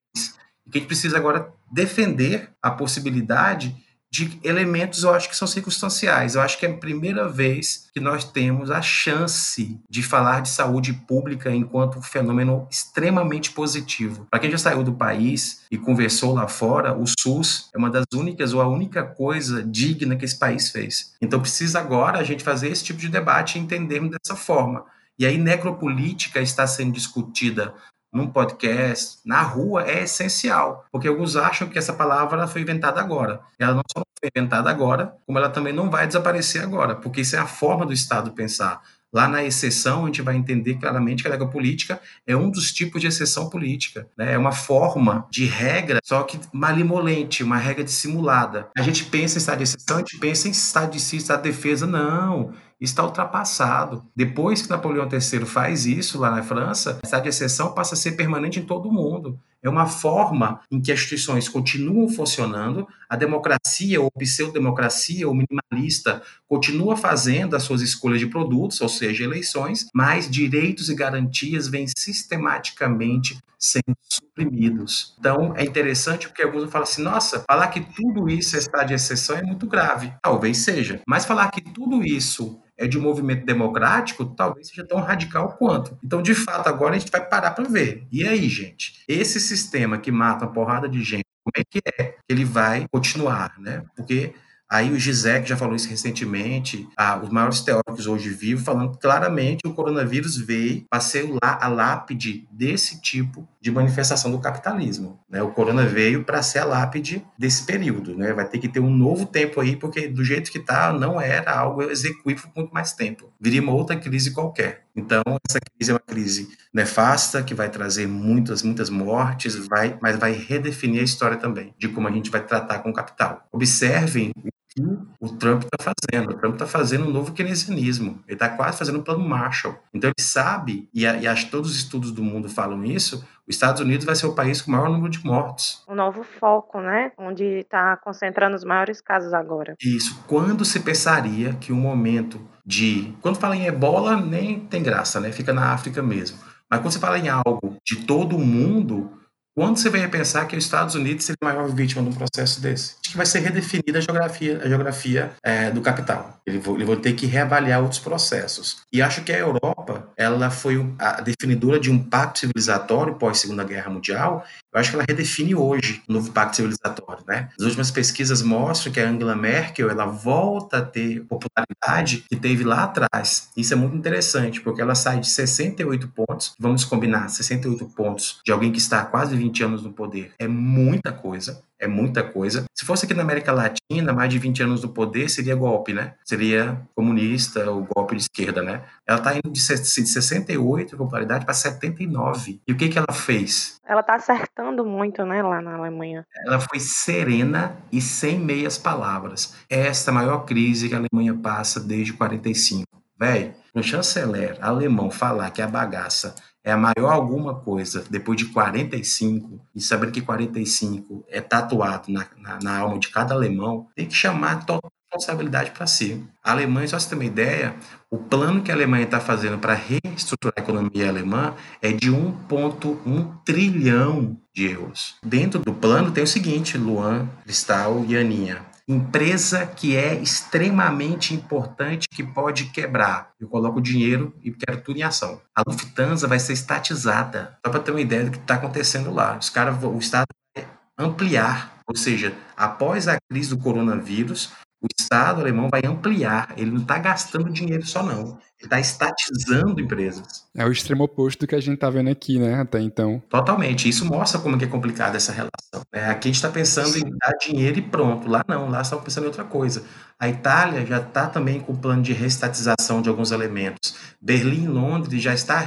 E que a gente precisa agora defender a possibilidade de elementos, eu acho que são circunstanciais. Eu acho que é a primeira vez que nós temos a chance de falar de saúde pública enquanto um fenômeno extremamente positivo. Para quem já saiu do país e conversou lá fora, o SUS é uma das únicas ou a única coisa digna que esse país fez. Então precisa agora a gente fazer esse tipo de debate e entendermos dessa forma. E aí, necropolítica está sendo discutida num podcast, na rua, é essencial, porque alguns acham que essa palavra foi inventada agora. Ela não só foi inventada agora, como ela também não vai desaparecer agora, porque isso é a forma do Estado pensar. Lá na exceção, a gente vai entender claramente que a regra política é um dos tipos de exceção política. Né? É uma forma de regra, só que malimolente, uma regra dissimulada. A gente pensa em estado de exceção, a gente pensa em estado de si, estado de defesa. Não, está ultrapassado. Depois que Napoleão III faz isso lá na França, a de exceção passa a ser permanente em todo o mundo. É uma forma em que as instituições continuam funcionando, a democracia ou pseudo-democracia ou minimalista continua fazendo as suas escolhas de produtos, ou seja, eleições, mas direitos e garantias vêm sistematicamente sendo suprimidos. Então, é interessante porque alguns falam assim: nossa, falar que tudo isso é estado de exceção é muito grave. Talvez seja, mas falar que tudo isso é de um movimento democrático, talvez seja tão radical quanto. Então, de fato, agora a gente vai parar para ver. E aí, gente? Esse sistema que mata uma porrada de gente, como é que é ele vai continuar, né? Porque Aí o Gisek já falou isso recentemente, ah, os maiores teóricos hoje vivos, falando claramente que o coronavírus veio para ser a lápide desse tipo de manifestação do capitalismo. Né? O corona veio para ser a lápide desse período. Né? Vai ter que ter um novo tempo aí, porque do jeito que está, não era algo execuível por muito mais tempo. Viria uma outra crise qualquer. Então, essa crise é uma crise nefasta, que vai trazer muitas, muitas mortes, vai, mas vai redefinir a história também, de como a gente vai tratar com o capital. Observem que o Trump está fazendo. O Trump está fazendo um novo keynesianismo. Ele está quase fazendo um plano Marshall. Então ele sabe, e, e acho que todos os estudos do mundo falam isso, os Estados Unidos vai ser o país com o maior número de mortos. Um novo foco, né? Onde está concentrando os maiores casos agora. Isso. Quando se pensaria que o um momento de... Quando fala em ebola, nem tem graça, né? Fica na África mesmo. Mas quando você fala em algo de todo o mundo, quando você vai pensar que os Estados Unidos seria a maior vítima de um processo desse? Acho que vai ser redefinida a geografia, a geografia é, do capital. Ele vai, ele vai ter que reavaliar outros processos. E acho que a Europa, ela foi a definidora de um pacto civilizatório pós Segunda Guerra Mundial. Eu acho que ela redefine hoje o novo pacto civilizatório, né? As últimas pesquisas mostram que a Angela Merkel, ela volta a ter popularidade que teve lá atrás. Isso é muito interessante, porque ela sai de 68 pontos, vamos combinar, 68 pontos de alguém que está há quase 20 20 anos no poder é muita coisa, é muita coisa. Se fosse aqui na América Latina, mais de 20 anos no poder seria golpe, né? Seria comunista ou golpe de esquerda, né? Ela está indo de 68 de popularidade para 79. E o que que ela fez? Ela está acertando muito, né, lá na Alemanha. Ela foi serena e sem meias palavras. Esta é a maior crise que a Alemanha passa desde 45. Véi, um chanceler alemão falar que a bagaça é a maior alguma coisa depois de 45, e saber que 45 é tatuado na, na, na alma de cada alemão, tem que chamar total responsabilidade para si. A Alemanha, só você ter uma ideia, o plano que a Alemanha está fazendo para reestruturar a economia alemã é de 1,1 trilhão de euros. Dentro do plano tem o seguinte, Luan, Cristal e Aninha empresa que é extremamente importante que pode quebrar. Eu coloco o dinheiro e quero tudo em ação. A Lufthansa vai ser estatizada. Só para ter uma ideia do que está acontecendo lá. Os caras, o Estado vai ampliar, ou seja, após a crise do coronavírus, o Estado alemão vai ampliar. Ele não está gastando dinheiro só não está estatizando empresas. É o extremo oposto do que a gente está vendo aqui, né, até então. Totalmente. Isso mostra como é, é complicada essa relação. É, aqui a gente está pensando Sim. em dar dinheiro e pronto. Lá não, lá estão pensando em outra coisa. A Itália já está também com o plano de restatização de alguns elementos. Berlim e Londres já está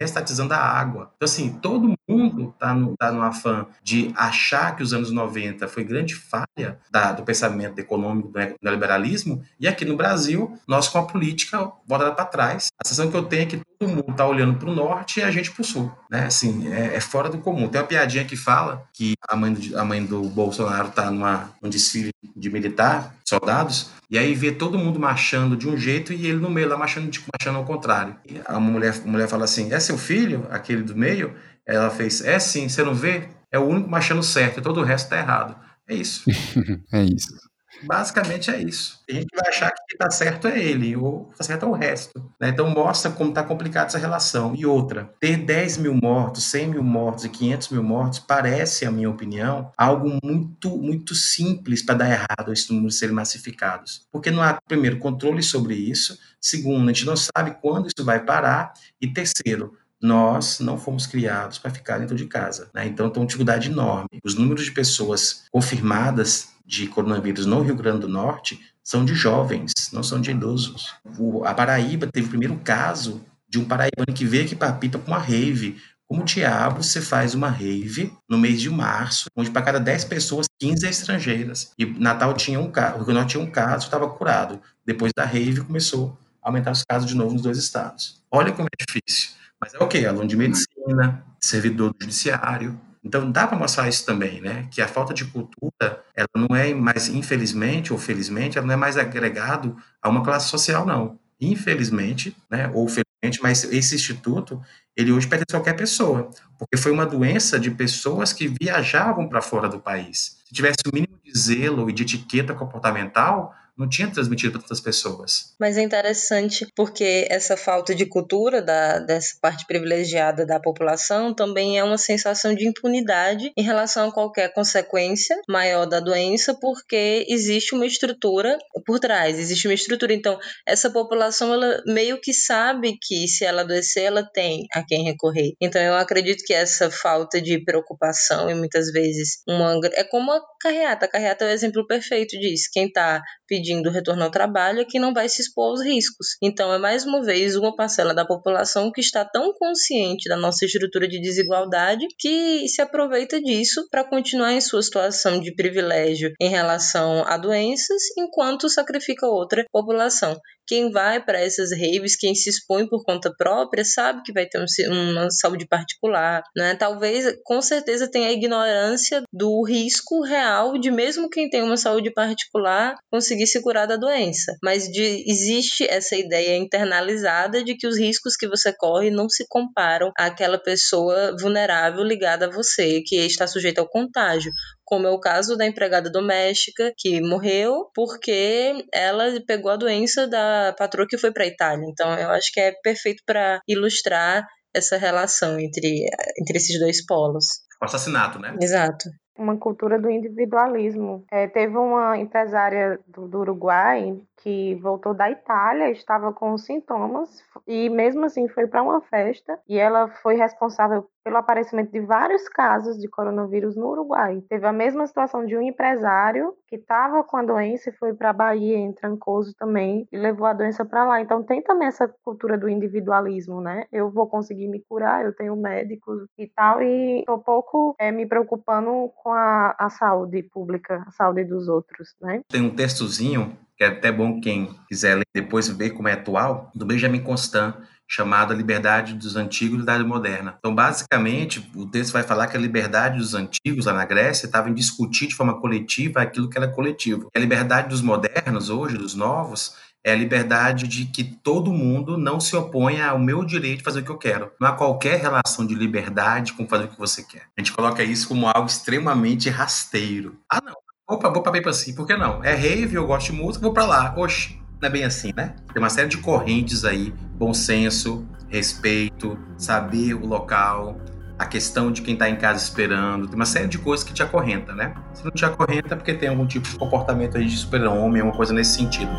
restatizando a água. Então, assim, todo mundo está no, tá no afã de achar que os anos 90 foi grande falha da, do pensamento econômico do neoliberalismo, e aqui no Brasil, nós com a política bota para trás. A sensação que eu tenho é que todo mundo está olhando para o norte e a gente para o sul. Né? Assim, é, é, fora do comum. Tem uma piadinha que fala que a mãe do, a mãe do Bolsonaro está num desfile de militar, soldados, e aí vê todo mundo marchando de um jeito e ele no meio lá marchando, marchando ao contrário. E a mulher, a mulher fala assim: É seu filho, aquele do meio? Ela fez: É sim, você não vê? É o único marchando certo, todo o resto está errado. É isso. é isso. Basicamente é isso. A gente vai achar que está certo é ele, ou está certo é o resto. Né? Então mostra como está complicada essa relação. E outra, ter 10 mil mortos, 100 mil mortos e 500 mil mortos parece, a minha opinião, algo muito, muito simples para dar errado esses números serem massificados. Porque não há, primeiro, controle sobre isso. Segundo, a gente não sabe quando isso vai parar. E terceiro, nós não fomos criados para ficar dentro de casa. Né? Então, tem uma dificuldade enorme. Os números de pessoas confirmadas de coronavírus no Rio Grande do Norte são de jovens, não são de idosos. O, a Paraíba teve o primeiro caso de um paraibano que veio aqui para Pipa com uma rave. Como diabo você faz uma rave no mês de março, onde para cada 10 pessoas, 15 é estrangeiras? E Natal tinha um caso, o Rio Grande do Norte tinha um caso, estava curado. Depois da rave começou a aumentar os casos de novo nos dois estados. Olha como é difícil. Mas é o quê? Aluno de medicina, servidor do judiciário, então dá para mostrar isso também, né? Que a falta de cultura, ela não é mais, infelizmente ou felizmente, ela não é mais agregado a uma classe social, não. Infelizmente, né? Ou felizmente, mas esse instituto, ele hoje pertence a qualquer pessoa, porque foi uma doença de pessoas que viajavam para fora do país. Se tivesse o mínimo de zelo e de etiqueta comportamental, não tinha transmitido para tantas pessoas. Mas é interessante porque essa falta de cultura da, dessa parte privilegiada da população também é uma sensação de impunidade em relação a qualquer consequência maior da doença, porque existe uma estrutura por trás, existe uma estrutura. Então, essa população ela meio que sabe que se ela adoecer, ela tem a quem recorrer. Então, eu acredito que essa falta de preocupação e muitas vezes uma é como a carreata. A carreata é o exemplo perfeito disso. Quem está pedindo retorno ao trabalho é que não vai se expor aos riscos. Então, é mais uma vez uma parcela da população que está tão consciente da nossa estrutura de desigualdade que se aproveita disso para continuar em sua situação de privilégio em relação a doenças, enquanto sacrifica outra população. Quem vai para essas raves, quem se expõe por conta própria, sabe que vai ter uma saúde particular, né? Talvez, com certeza, tenha a ignorância do risco real de mesmo quem tem uma saúde particular conseguir se curar da doença. Mas de, existe essa ideia internalizada de que os riscos que você corre não se comparam àquela pessoa vulnerável ligada a você, que está sujeita ao contágio como é o caso da empregada doméstica que morreu porque ela pegou a doença da patroa que foi para a Itália. Então, eu acho que é perfeito para ilustrar essa relação entre, entre esses dois polos. O assassinato, né? Exato uma cultura do individualismo. É, teve uma empresária do, do, Uruguai que voltou da Itália, estava com sintomas e mesmo assim foi para uma festa e ela foi responsável pelo aparecimento de vários casos de coronavírus no Uruguai. Teve a mesma situação de um empresário que estava com a doença e foi para a Bahia, em Trancoso também, e levou a doença para lá. Então tem também essa cultura do individualismo, né? Eu vou conseguir me curar, eu tenho médicos e tal, e estou pouco é, me preocupando com a, a saúde pública, a saúde dos outros, né? Tem um textozinho que é até bom quem quiser ler depois ver como é atual, do Benjamin Constant, chamado A Liberdade dos Antigos e Idade Moderna. Então, basicamente, o texto vai falar que a liberdade dos antigos, lá na Grécia, estava em discutir de forma coletiva aquilo que era coletivo. A liberdade dos modernos, hoje, dos novos, é a liberdade de que todo mundo não se oponha ao meu direito de fazer o que eu quero. Não há qualquer relação de liberdade com fazer o que você quer. A gente coloca isso como algo extremamente rasteiro. Ah, não. Opa, vou pra bem assim, por que não? É rave, eu gosto de música, vou para lá. Oxe, não é bem assim, né? Tem uma série de correntes aí, bom senso, respeito, saber o local, a questão de quem está em casa esperando, tem uma série de coisas que te acorrenta, né? Se não te acorrenta é porque tem algum tipo de comportamento aí de super-homem, alguma coisa nesse sentido.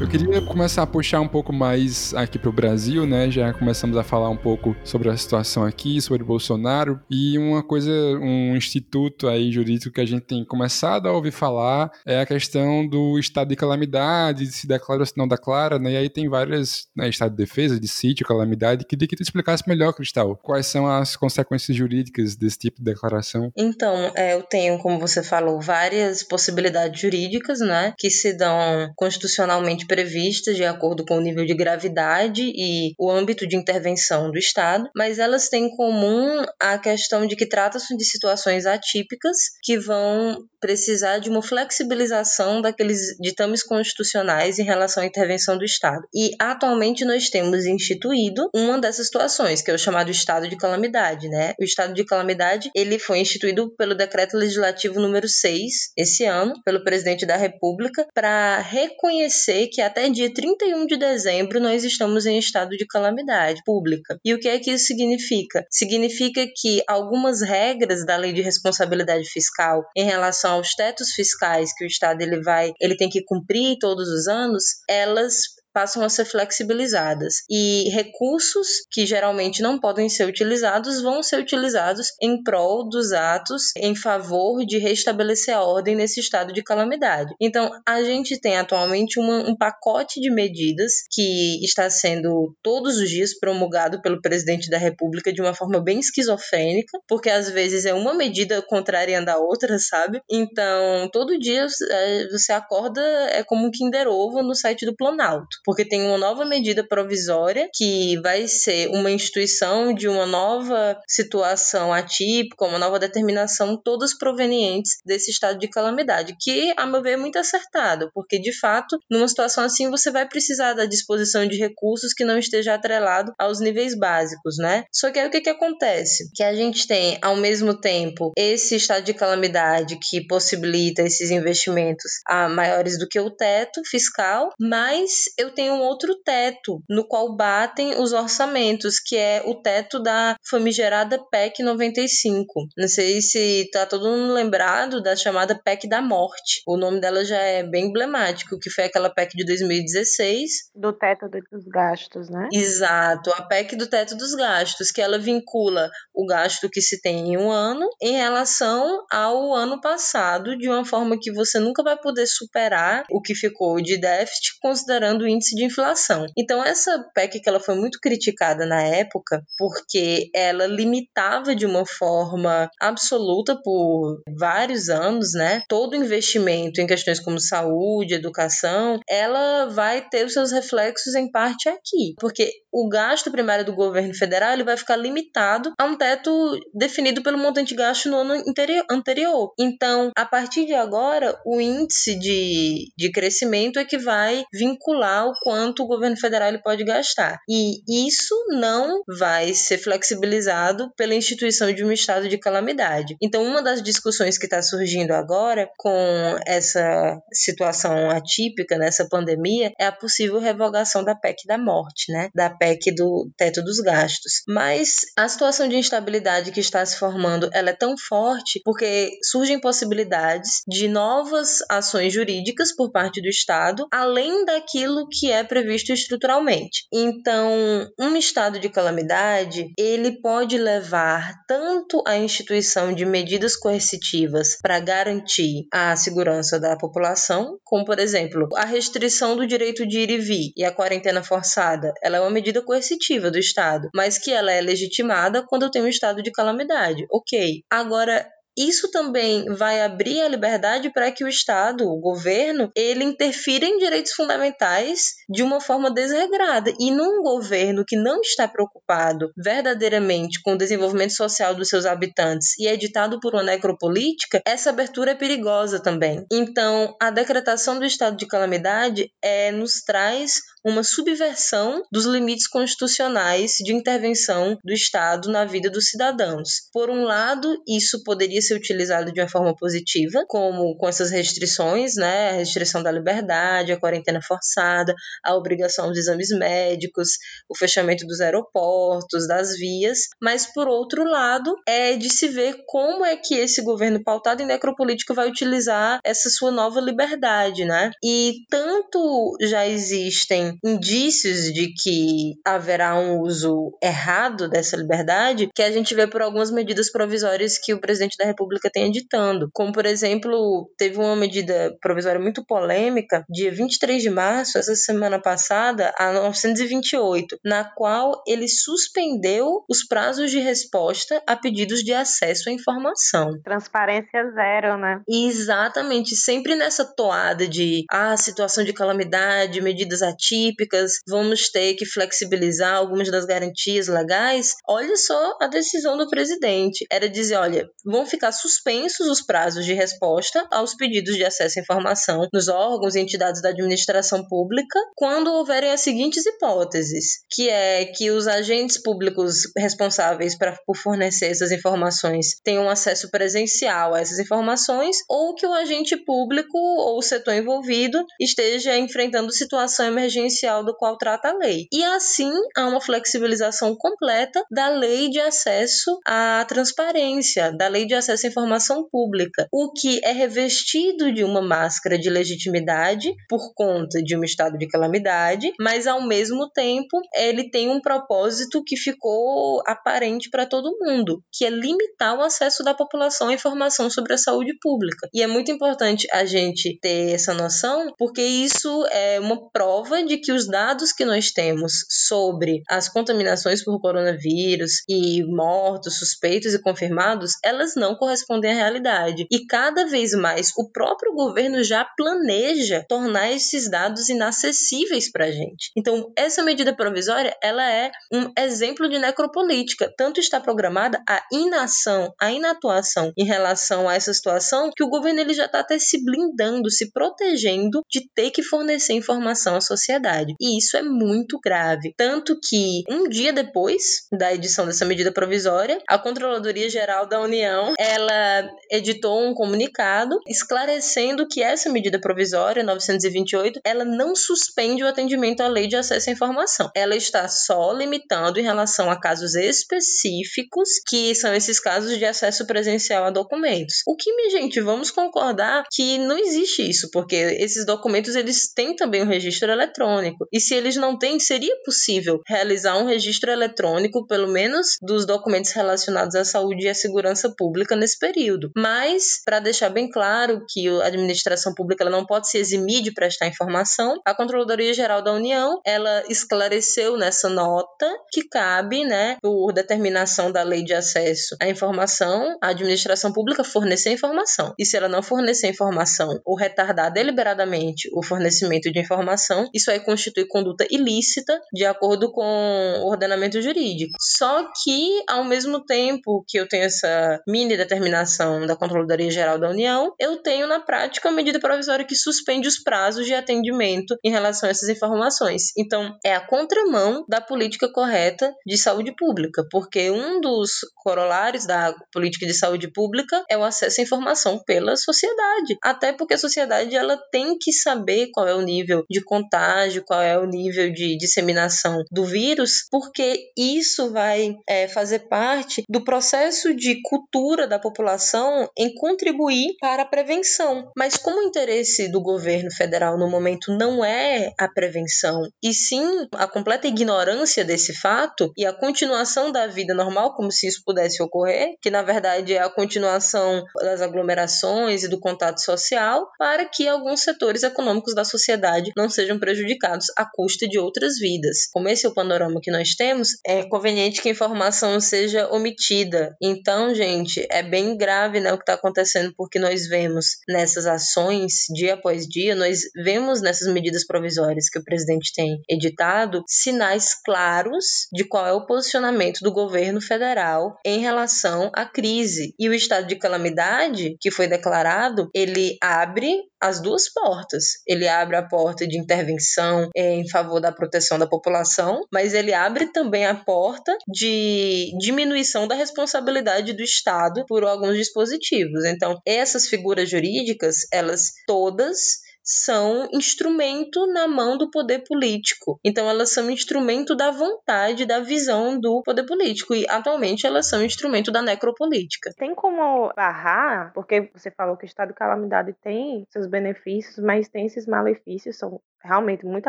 Eu queria começar a puxar um pouco mais aqui para o Brasil, né? Já começamos a falar um pouco sobre a situação aqui, sobre Bolsonaro e uma coisa, um instituto aí jurídico que a gente tem começado a ouvir falar é a questão do estado de calamidade, se declara ou se não declara, né? E aí tem várias, né, estado de defesa, de sítio, calamidade. Queria que tu explicasse melhor, Cristal, quais são as consequências jurídicas desse tipo de declaração. Então, é, eu tenho, como você falou, várias possibilidades jurídicas, né? Que se dão constitucionalmente previstas de acordo com o nível de gravidade e o âmbito de intervenção do Estado, mas elas têm em comum a questão de que trata-se de situações atípicas que vão precisar de uma flexibilização daqueles ditames constitucionais em relação à intervenção do Estado. E atualmente nós temos instituído uma dessas situações, que é o chamado estado de calamidade, né? O estado de calamidade, ele foi instituído pelo decreto legislativo número 6 esse ano, pelo presidente da República, para reconhecer que até dia 31 de dezembro nós estamos em estado de calamidade pública. E o que é que isso significa? Significa que algumas regras da Lei de Responsabilidade Fiscal em relação aos tetos fiscais que o Estado ele vai, ele tem que cumprir todos os anos, elas passam a ser flexibilizadas e recursos que geralmente não podem ser utilizados vão ser utilizados em prol dos atos em favor de restabelecer a ordem nesse estado de calamidade. Então, a gente tem atualmente uma, um pacote de medidas que está sendo todos os dias promulgado pelo presidente da República de uma forma bem esquizofrênica, porque às vezes é uma medida contrariando a outra, sabe? Então, todo dia é, você acorda é como um Kinder Ovo no site do Planalto porque tem uma nova medida provisória que vai ser uma instituição de uma nova situação atípica, uma nova determinação, todas provenientes desse estado de calamidade, que, a meu ver, é muito acertado, porque de fato, numa situação assim, você vai precisar da disposição de recursos que não esteja atrelado aos níveis básicos, né? Só que aí o que, que acontece? Que a gente tem, ao mesmo tempo, esse estado de calamidade que possibilita esses investimentos a maiores do que o teto fiscal, mas eu tenho um outro teto no qual batem os orçamentos, que é o teto da famigerada PEC 95. Não sei se tá todo mundo lembrado da chamada PEC da morte. O nome dela já é bem emblemático, que foi aquela PEC de 2016. Do teto dos gastos, né? Exato, a PEC do teto dos gastos, que ela vincula o gasto que se tem em um ano em relação ao ano passado, de uma forma que você nunca vai poder superar o que ficou de déficit, considerando o índice de inflação. Então, essa PEC que ela foi muito criticada na época, porque ela limitava de uma forma absoluta por vários anos, né? Todo investimento em questões como saúde, educação, ela vai ter os seus reflexos em parte aqui, porque o gasto primário do governo federal ele vai ficar limitado a um teto definido pelo montante de gasto no ano anterior. Então, a partir de agora, o índice de, de crescimento é que vai vincular o quanto o governo federal ele pode gastar. E isso não vai ser flexibilizado pela instituição de um estado de calamidade. Então, uma das discussões que está surgindo agora com essa situação atípica, nessa pandemia, é a possível revogação da PEC da morte, né? Da PEC do teto dos gastos. Mas a situação de instabilidade que está se formando, ela é tão forte porque surgem possibilidades de novas ações jurídicas por parte do Estado, além daquilo que é previsto estruturalmente. Então, um estado de calamidade, ele pode levar tanto a instituição de medidas coercitivas para garantir a segurança da população, como por exemplo, a restrição do direito de ir e vir e a quarentena forçada, ela é uma medida coercitiva do Estado, mas que ela é legitimada quando eu tenho um estado de calamidade. OK. Agora, isso também vai abrir a liberdade para que o Estado, o governo, ele interfira em direitos fundamentais de uma forma desregrada. E num governo que não está preocupado verdadeiramente com o desenvolvimento social dos seus habitantes e é ditado por uma necropolítica, essa abertura é perigosa também. Então, a decretação do estado de calamidade é, nos traz uma subversão dos limites constitucionais de intervenção do Estado na vida dos cidadãos. Por um lado, isso poderia ser utilizado de uma forma positiva, como com essas restrições, né, a restrição da liberdade, a quarentena forçada, a obrigação de exames médicos, o fechamento dos aeroportos, das vias, mas por outro lado, é de se ver como é que esse governo pautado em necropolítica vai utilizar essa sua nova liberdade, né? E tanto já existem indícios de que haverá um uso errado dessa liberdade que a gente vê por algumas medidas provisórias que o presidente da República tem editando. Como, por exemplo, teve uma medida provisória muito polêmica, dia 23 de março, essa semana passada, a 928, na qual ele suspendeu os prazos de resposta a pedidos de acesso à informação. Transparência zero, né? Exatamente, sempre nessa toada de ah, situação de calamidade, medidas ativas típicas, vamos ter que flexibilizar algumas das garantias legais. Olha só a decisão do presidente. Era dizer, olha, vão ficar suspensos os prazos de resposta aos pedidos de acesso à informação nos órgãos e entidades da administração pública quando houverem as seguintes hipóteses, que é que os agentes públicos responsáveis pra, por fornecer essas informações tenham acesso presencial a essas informações ou que o agente público ou o setor envolvido esteja enfrentando situação emergencial essencial do qual trata a lei. E assim há uma flexibilização completa da lei de acesso à transparência, da lei de acesso à informação pública, o que é revestido de uma máscara de legitimidade por conta de um estado de calamidade, mas ao mesmo tempo ele tem um propósito que ficou aparente para todo mundo, que é limitar o acesso da população à informação sobre a saúde pública. E é muito importante a gente ter essa noção, porque isso é uma prova de que os dados que nós temos sobre as contaminações por coronavírus e mortos, suspeitos e confirmados, elas não correspondem à realidade. E cada vez mais o próprio governo já planeja tornar esses dados inacessíveis para a gente. Então, essa medida provisória, ela é um exemplo de necropolítica. Tanto está programada a inação, a inatuação em relação a essa situação, que o governo ele já está até se blindando, se protegendo de ter que fornecer informação à sociedade. E isso é muito grave. Tanto que, um dia depois da edição dessa medida provisória, a Controladoria Geral da União, ela editou um comunicado esclarecendo que essa medida provisória 928, ela não suspende o atendimento à lei de acesso à informação. Ela está só limitando em relação a casos específicos, que são esses casos de acesso presencial a documentos. O que, minha gente, vamos concordar que não existe isso, porque esses documentos eles têm também um registro eletrônico. E se eles não têm, seria possível realizar um registro eletrônico, pelo menos dos documentos relacionados à saúde e à segurança pública nesse período. Mas, para deixar bem claro que a administração pública não pode se eximir de prestar informação, a Controladoria Geral da União ela esclareceu nessa nota que cabe, né, por determinação da lei de acesso à informação, a administração pública fornecer informação. E se ela não fornecer informação ou retardar deliberadamente o fornecimento de informação, isso aí constitui conduta ilícita de acordo com o ordenamento jurídico. Só que, ao mesmo tempo que eu tenho essa mini determinação da Controladoria Geral da União, eu tenho na prática a medida provisória que suspende os prazos de atendimento em relação a essas informações. Então, é a contramão da política correta de saúde pública, porque um dos corolários da política de saúde pública é o acesso à informação pela sociedade. Até porque a sociedade ela tem que saber qual é o nível de contágio, qual é o nível de disseminação do vírus, porque isso vai é, fazer parte do processo de cultura da população em contribuir para a prevenção. Mas como o interesse do governo federal no momento não é a prevenção, e sim a completa ignorância desse fato e a continuação da vida normal, como se isso pudesse ocorrer, que na verdade é a continuação das aglomerações e do contato social, para que alguns setores econômicos da sociedade não sejam prejudicados à custa de outras vidas. Como esse é o panorama que nós temos, é conveniente que a informação seja omitida. Então, gente, é bem grave né, o que está acontecendo, porque nós vemos nessas ações, dia após dia, nós vemos nessas medidas provisórias que o presidente tem editado sinais claros de qual é o posicionamento do governo federal em relação à crise. E o estado de calamidade que foi declarado, ele abre as duas portas. Ele abre a porta de intervenção em favor da proteção da população, mas ele abre também a porta de diminuição da responsabilidade do Estado por alguns dispositivos. Então, essas figuras jurídicas, elas todas são instrumento na mão do poder político. Então elas são instrumento da vontade, da visão do poder político e atualmente elas são instrumento da necropolítica. Tem como barrar, porque você falou que o estado de calamidade tem seus benefícios, mas tem esses malefícios, são realmente muito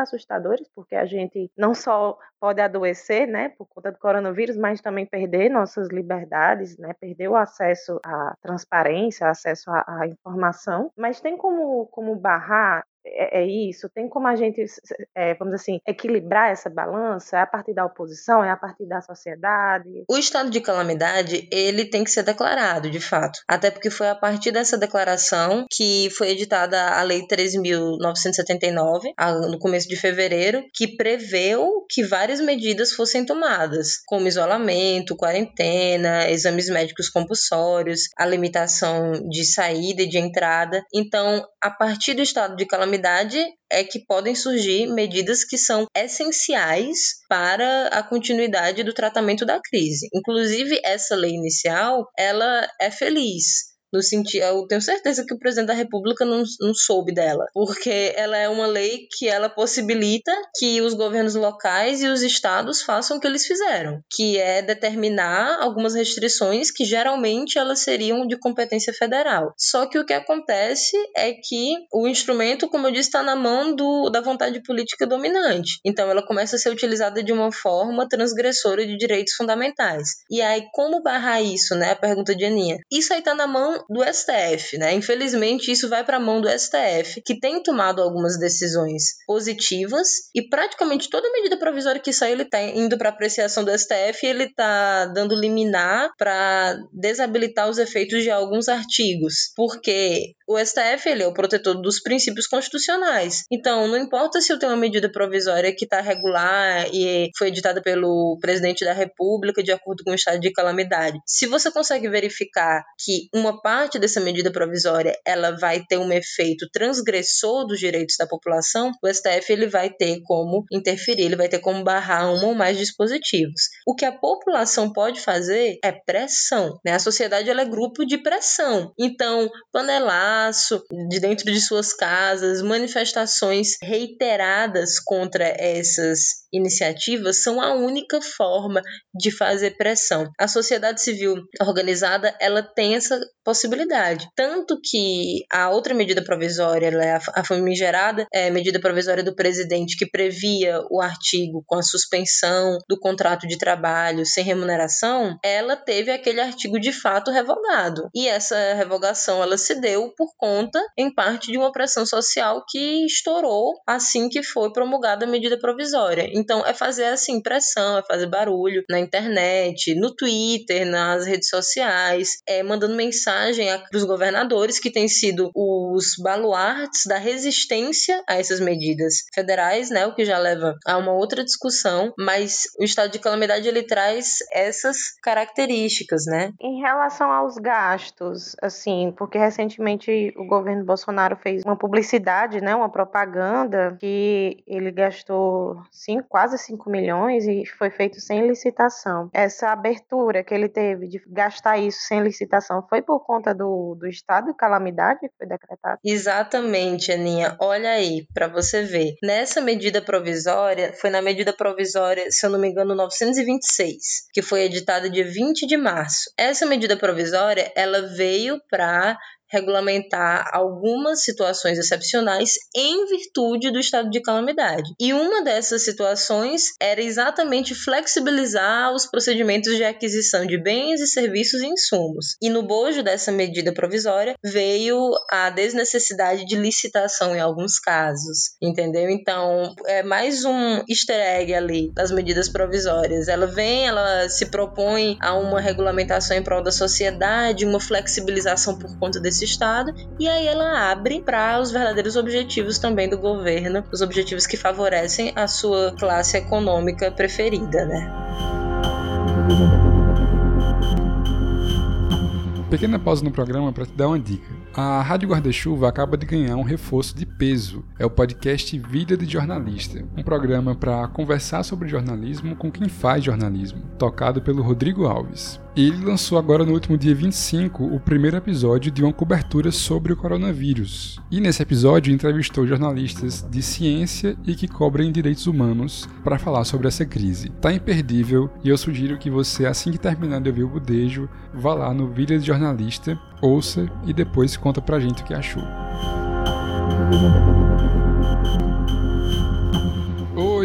assustadores, porque a gente não só pode adoecer, né, por conta do coronavírus, mas também perder nossas liberdades, né, perder o acesso à transparência, acesso à, à informação. Mas tem como, como barrar é, é, isso? Tem como a gente, é, vamos dizer assim, equilibrar essa balança? É a partir da oposição? É a partir da sociedade? O estado de calamidade, ele tem que ser declarado, de fato. Até porque foi a partir dessa declaração que foi editada a Lei 13.979, no começo de fevereiro, que preveu que várias medidas fossem tomadas, como isolamento, quarentena, exames médicos compulsórios, a limitação de saída e de entrada. Então, a partir do estado de calamidade, calamidade é que podem surgir medidas que são essenciais para a continuidade do tratamento da crise. Inclusive, essa lei inicial, ela é feliz, no sentido, eu tenho certeza que o presidente da República não, não soube dela, porque ela é uma lei que ela possibilita que os governos locais e os estados façam o que eles fizeram, que é determinar algumas restrições que geralmente elas seriam de competência federal. Só que o que acontece é que o instrumento, como eu disse, está na mão do, da vontade política dominante. Então ela começa a ser utilizada de uma forma transgressora de direitos fundamentais. E aí, como barrar isso, né? A pergunta de Aninha. Isso aí está na mão do STF, né? Infelizmente, isso vai para a mão do STF, que tem tomado algumas decisões positivas e praticamente toda medida provisória que sai, ele tá indo para apreciação do STF ele tá dando liminar para desabilitar os efeitos de alguns artigos, porque o STF ele é o protetor dos princípios constitucionais. Então, não importa se eu tenho uma medida provisória que está regular e foi editada pelo presidente da República de acordo com o estado de calamidade. Se você consegue verificar que uma parte dessa medida provisória ela vai ter um efeito transgressor dos direitos da população, o STF ele vai ter como interferir, ele vai ter como barrar um ou mais dispositivos. O que a população pode fazer é pressão, né? A sociedade ela é grupo de pressão. Então, panelaço de dentro de suas casas, manifestações reiteradas contra essas iniciativas são a única forma de fazer pressão. A sociedade civil organizada, ela tem essa possibilidade. Tanto que a outra medida provisória, é a famigerada é, medida provisória do presidente que previa o artigo com a suspensão do contrato de trabalho sem remuneração, ela teve aquele artigo de fato revogado. E essa revogação ela se deu por conta, em parte, de uma pressão social que estourou assim que foi promulgada a medida provisória. Então, é fazer assim pressão, é fazer barulho na internet, no Twitter, nas redes sociais, é mandando mensagem para os governadores que têm sido os baluartes da resistência a essas medidas federais, né, o que já leva a uma outra discussão, mas o estado de calamidade ele traz essas características, né? Em relação aos gastos, assim, porque recentemente o governo Bolsonaro fez uma publicidade, né, uma propaganda que ele gastou quase 5 milhões e foi feito sem licitação. Essa abertura que ele teve de gastar isso sem licitação foi por conta do, do estado de calamidade que foi decretado? Exatamente, Aninha. Olha aí, para você ver. Nessa medida provisória, foi na medida provisória, se eu não me engano, 926, que foi editada dia 20 de março. Essa medida provisória, ela veio para regulamentar algumas situações excepcionais em virtude do estado de calamidade. E uma dessas situações era exatamente flexibilizar os procedimentos de aquisição de bens e serviços e insumos. E no bojo dessa medida provisória veio a desnecessidade de licitação em alguns casos, entendeu? Então, é mais um easter egg ali das medidas provisórias. Ela vem, ela se propõe a uma regulamentação em prol da sociedade, uma flexibilização por conta desse desse Estado, e aí ela abre para os verdadeiros objetivos também do governo, os objetivos que favorecem a sua classe econômica preferida, né? Pequena pausa no programa para te dar uma dica. A Rádio Guarda-Chuva acaba de ganhar um reforço de peso. É o podcast Vida de Jornalista, um programa para conversar sobre jornalismo com quem faz jornalismo, tocado pelo Rodrigo Alves. Ele lançou agora no último dia 25 o primeiro episódio de uma cobertura sobre o coronavírus. E nesse episódio entrevistou jornalistas de ciência e que cobrem direitos humanos para falar sobre essa crise. Tá imperdível e eu sugiro que você, assim que terminar de ouvir o Budejo, vá lá no Vida de Jornalista, ouça e depois conta pra gente o que achou.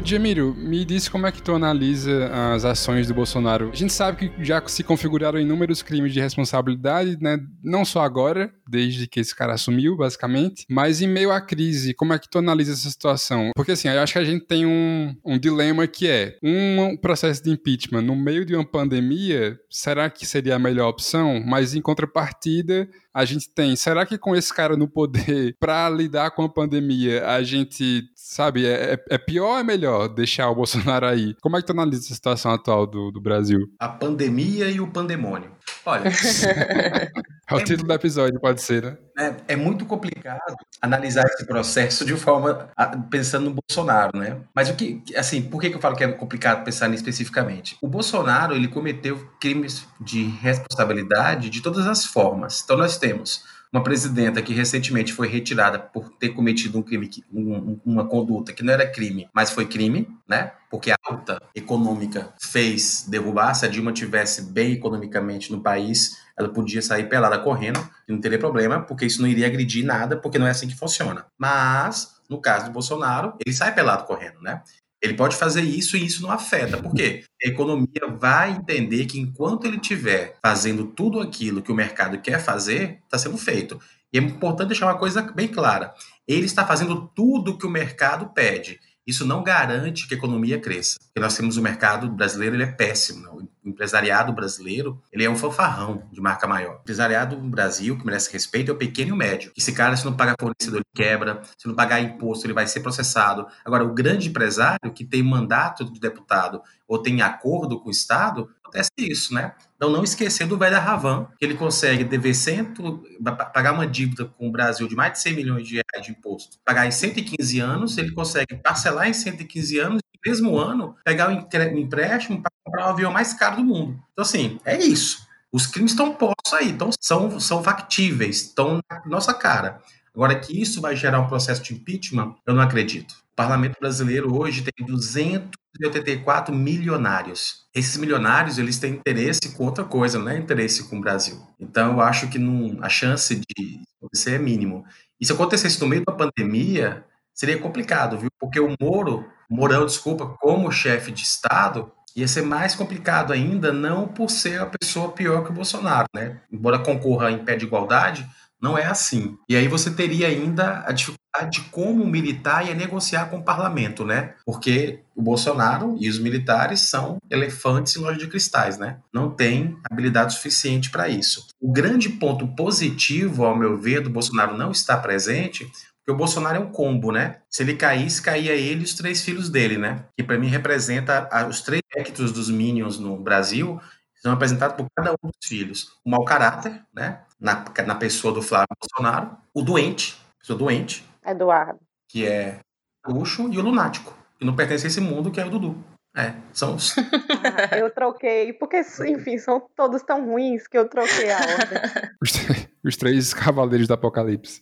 Jamiro, me diz como é que tu analisa as ações do Bolsonaro. A gente sabe que já se configuraram inúmeros crimes de responsabilidade, né? Não só agora, desde que esse cara assumiu, basicamente, mas em meio à crise, como é que tu analisa essa situação? Porque assim, eu acho que a gente tem um, um dilema que é um processo de impeachment no meio de uma pandemia, será que seria a melhor opção? Mas em contrapartida, a gente tem. Será que com esse cara no poder, para lidar com a pandemia, a gente, sabe, é, é, é pior ou é melhor deixar o Bolsonaro aí? Como é que tu analisa a situação atual do, do Brasil? A pandemia e o pandemônio. Olha. é o título do episódio, pode ser, né? É, é, muito complicado analisar esse processo de forma pensando no Bolsonaro, né? Mas o que, assim, por que, que eu falo que é complicado pensar nisso especificamente? O Bolsonaro ele cometeu crimes de responsabilidade de todas as formas. Então nós temos uma presidenta que recentemente foi retirada por ter cometido um crime, um, uma conduta que não era crime, mas foi crime, né? Porque a alta econômica fez derrubar. Se a Dilma tivesse bem economicamente no país, ela podia sair pelada correndo e não teria problema, porque isso não iria agredir nada, porque não é assim que funciona. Mas, no caso do Bolsonaro, ele sai pelado correndo, né? Ele pode fazer isso e isso não afeta. Por quê? A economia vai entender que enquanto ele estiver fazendo tudo aquilo que o mercado quer fazer, está sendo feito. E é importante deixar uma coisa bem clara. Ele está fazendo tudo que o mercado pede. Isso não garante que a economia cresça. Porque nós temos o mercado brasileiro, ele é péssimo. Né? O empresariado brasileiro, ele é um fanfarrão de marca maior. O empresariado no Brasil, que merece respeito, é o pequeno e o médio. Esse cara, se não pagar fornecedor, ele quebra. Se não pagar imposto, ele vai ser processado. Agora, o grande empresário, que tem mandato de deputado ou tem acordo com o Estado, acontece isso, né? Então, não esquecer do velho Ravan, que ele consegue dever cento, pagar uma dívida com o Brasil de mais de 100 milhões de reais de imposto, pagar em 115 anos, ele consegue parcelar em 115 anos e, mesmo ano, pegar um empréstimo para comprar o avião mais caro do mundo. Então, assim, é isso. Os crimes estão postos aí, então são, são factíveis, estão na nossa cara. Agora, que isso vai gerar um processo de impeachment, eu não acredito. O parlamento brasileiro hoje tem 284 milionários. Esses milionários, eles têm interesse com outra coisa, não é interesse com o Brasil. Então, eu acho que não, a chance de acontecer é mínimo. E se acontecesse no meio da pandemia, seria complicado, viu? Porque o Moro, Mourão, desculpa, como chefe de Estado, ia ser mais complicado ainda, não por ser a pessoa pior que o Bolsonaro, né? Embora concorra em pé de igualdade, não é assim. E aí você teria ainda a dificuldade de como militar ia negociar com o parlamento, né? Porque o Bolsonaro e os militares são elefantes em loja de cristais, né? Não tem habilidade suficiente para isso. O grande ponto positivo, ao meu ver, do Bolsonaro não estar presente porque o Bolsonaro é um combo, né? Se ele caísse, caía ele e os três filhos dele, né? Que para mim representa os três espectros dos Minions no Brasil, são representados por cada um dos filhos. O mau caráter, né? Na, na pessoa do Flávio Bolsonaro. O doente, pessoa doente. Eduardo. Que é luxo. E o lunático, que não pertence a esse mundo, que é o Dudu. É, são os. Ah, eu troquei, porque, enfim, são todos tão ruins que eu troquei a ordem. Os, os três cavaleiros do apocalipse.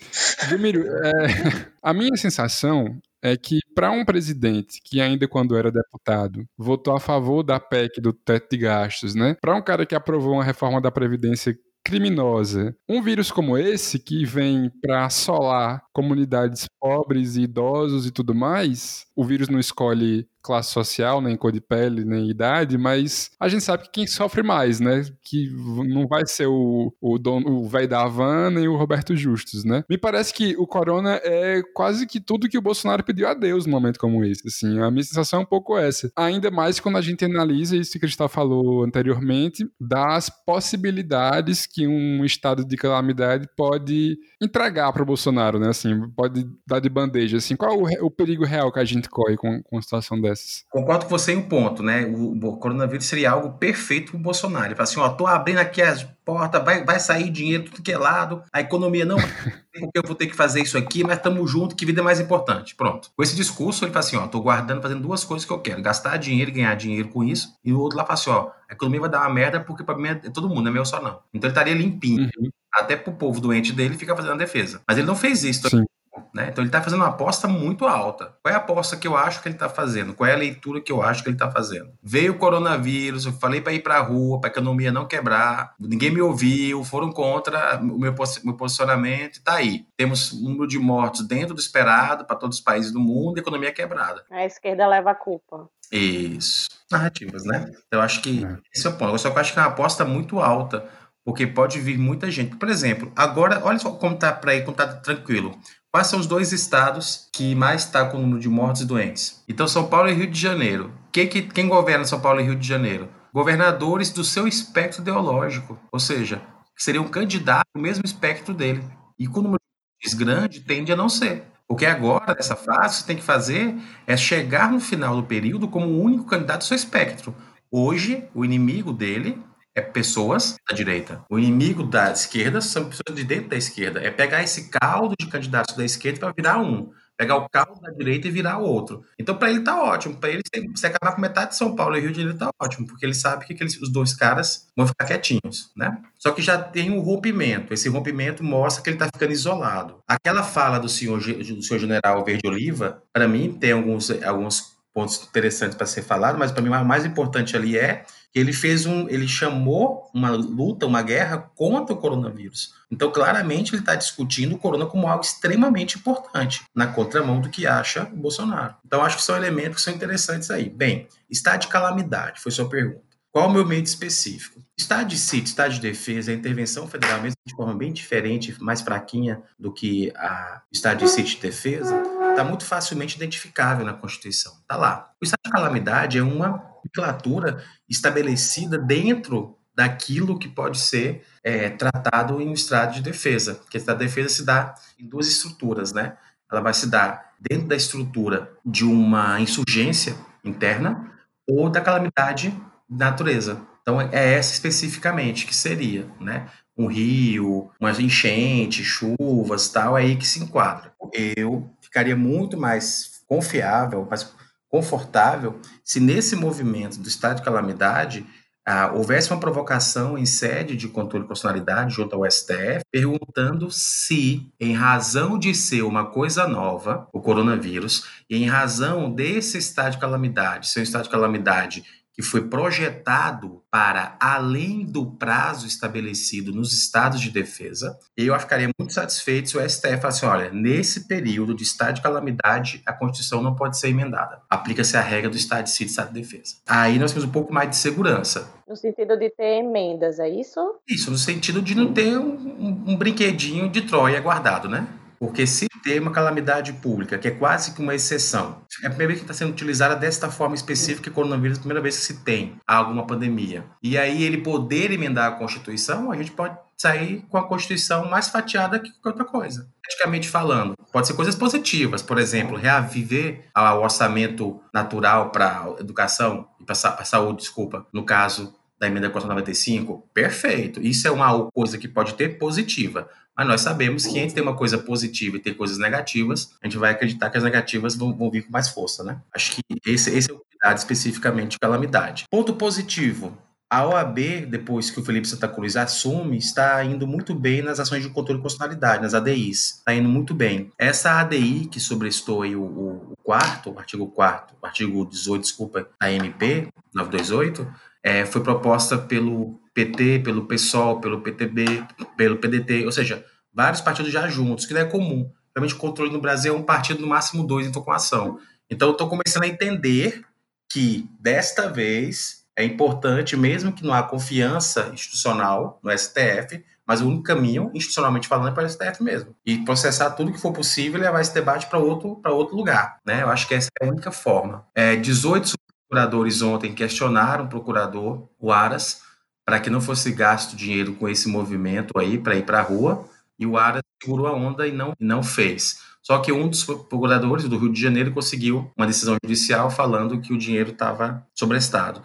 Jumiro, é, a minha sensação é que para um presidente que ainda quando era deputado votou a favor da PEC do teto de gastos, né? Para um cara que aprovou uma reforma da previdência criminosa. Um vírus como esse, que vem para assolar comunidades pobres e idosos e tudo mais, o vírus não escolhe classe social, nem cor de pele, nem idade, mas a gente sabe que quem sofre mais, né? Que não vai ser o, o dono, o velho da Havan, nem o Roberto Justus, né? Me parece que o corona é quase que tudo que o Bolsonaro pediu a Deus num momento como esse, assim. A minha sensação é um pouco essa. Ainda mais quando a gente analisa isso que a Cristal falou anteriormente, das possibilidades que um estado de calamidade pode entregar para o Bolsonaro, né? Assim, pode dar de bandeja, assim. Qual o, o perigo real que a gente corre com, com uma situação dessa? Concordo com você em um ponto, né? O, o coronavírus seria algo perfeito para o Bolsonaro. Ele fala assim: ó, tô abrindo aqui as portas, vai, vai sair dinheiro tudo que é lado, a economia não porque eu vou ter que fazer isso aqui, mas estamos juntos, que vida é mais importante. Pronto. Com esse discurso, ele fala assim: ó, tô guardando, fazendo duas coisas que eu quero: gastar dinheiro e ganhar dinheiro com isso. E o outro lá fala assim: ó, a economia vai dar uma merda porque para mim é todo mundo, não é meu só não. Então ele estaria limpinho. Uhum. Até pro povo doente dele fica fazendo a defesa. Mas ele não fez isso. Sim. Né? Então ele está fazendo uma aposta muito alta. Qual é a aposta que eu acho que ele está fazendo? Qual é a leitura que eu acho que ele está fazendo? Veio o coronavírus, eu falei para ir para a rua, para a economia não quebrar, ninguém me ouviu, foram contra o meu, meu posicionamento, está aí. Temos um número de mortos dentro do esperado para todos os países do mundo e a economia quebrada. A esquerda leva a culpa. Isso. Narrativas, né? Então eu acho que é. esse é o ponto. Só que eu acho que é uma aposta muito alta porque pode vir muita gente. Por exemplo, agora, olha só como está para aí, como está tranquilo. Quais são os dois estados que mais está com o número de mortos e doentes? Então, São Paulo e Rio de Janeiro. Quem, que, quem governa São Paulo e Rio de Janeiro? Governadores do seu espectro ideológico, ou seja, seriam candidatos do mesmo espectro dele. E com o número de grande, tende a não ser. Porque agora, nessa fase, você tem que fazer é chegar no final do período como o único candidato do seu espectro. Hoje, o inimigo dele é pessoas da direita. O inimigo da esquerda são pessoas de dentro da esquerda. É pegar esse caldo de candidatos da esquerda para virar um. Pegar o caldo da direita e virar outro. Então, para ele tá ótimo. Para ele, se acabar com metade de São Paulo e Rio de Janeiro, tá ótimo. Porque ele sabe que aqueles, os dois caras vão ficar quietinhos, né? Só que já tem um rompimento. Esse rompimento mostra que ele está ficando isolado. Aquela fala do senhor, do senhor general Verde Oliva, para mim, tem alguns, alguns pontos interessantes para ser falado, mas para mim o mais importante ali é que ele fez um, ele chamou uma luta, uma guerra contra o coronavírus. Então, claramente, ele está discutindo o corona como algo extremamente importante, na contramão do que acha o Bolsonaro. Então, acho que são elementos que são interessantes aí. Bem, estado de calamidade, foi sua pergunta. Qual o meu medo específico? Estado de sítio, estado de defesa, a intervenção federal, mesmo de forma bem diferente, mais fraquinha do que a estado de sítio de defesa, está muito facilmente identificável na Constituição. Está lá. O estado de calamidade é uma nomenclatura estabelecida dentro daquilo que pode ser é, tratado em um estado de defesa. Porque de defesa se dá em duas estruturas, né? Ela vai se dar dentro da estrutura de uma insurgência interna ou da calamidade natureza. Então é essa especificamente que seria, né? Um rio, umas enchentes, chuvas, tal, é aí que se enquadra. Eu ficaria muito mais confiável, mais confortável se nesse movimento do estado de calamidade ah, houvesse uma provocação em sede de controle de constitucionalidade junto ao STF, perguntando se, em razão de ser uma coisa nova, o coronavírus, e em razão desse estado de calamidade, ser um estado de calamidade que foi projetado para além do prazo estabelecido nos estados de defesa, eu ficaria muito satisfeito se o STF falasse, olha, nesse período de estado de calamidade, a Constituição não pode ser emendada. Aplica-se a regra do estado de sítio e estado de defesa. Aí nós temos um pouco mais de segurança. No sentido de ter emendas, é isso? Isso, no sentido de não ter um, um, um brinquedinho de Troia guardado, né? Porque se ter uma calamidade pública, que é quase que uma exceção, é a primeira vez que está sendo utilizada desta forma específica, que coronavírus é a primeira vez que se tem alguma pandemia. E aí ele poder emendar a Constituição, a gente pode sair com a Constituição mais fatiada que qualquer outra coisa. Praticamente falando, pode ser coisas positivas, por exemplo, reaviver o orçamento natural para educação e para a saúde, desculpa, no caso da emenda constitucional 95, perfeito. Isso é uma coisa que pode ter positiva. Mas nós sabemos que entre ter uma coisa positiva e ter coisas negativas, a gente vai acreditar que as negativas vão, vão vir com mais força, né? Acho que esse, esse é o cuidado especificamente de calamidade. Ponto positivo. A OAB, depois que o Felipe Santa Cruz assume, está indo muito bem nas ações de controle de constitucionalidade, nas ADIs. Está indo muito bem. Essa ADI que sobrestou aí o, o, quarto, o artigo 4 o artigo 18, desculpa, da MP 928, é, foi proposta pelo PT, pelo PSOL, pelo PTB, pelo PDT, ou seja, vários partidos já juntos, que não é comum. Realmente o controle no Brasil é um partido, no máximo dois, em com ação. Então eu estou começando a entender que, desta vez, é importante, mesmo que não há confiança institucional no STF, mas o único caminho, institucionalmente falando, é para o STF mesmo. E processar tudo que for possível e levar esse debate para outro, outro lugar. Né? Eu acho que essa é a única forma. É, 18 procuradores ontem questionaram o procurador, o Aras, para que não fosse gasto dinheiro com esse movimento aí para ir para a rua, e o Aras segurou a onda e não, não fez. Só que um dos procuradores do Rio de Janeiro conseguiu uma decisão judicial falando que o dinheiro estava sobrestado.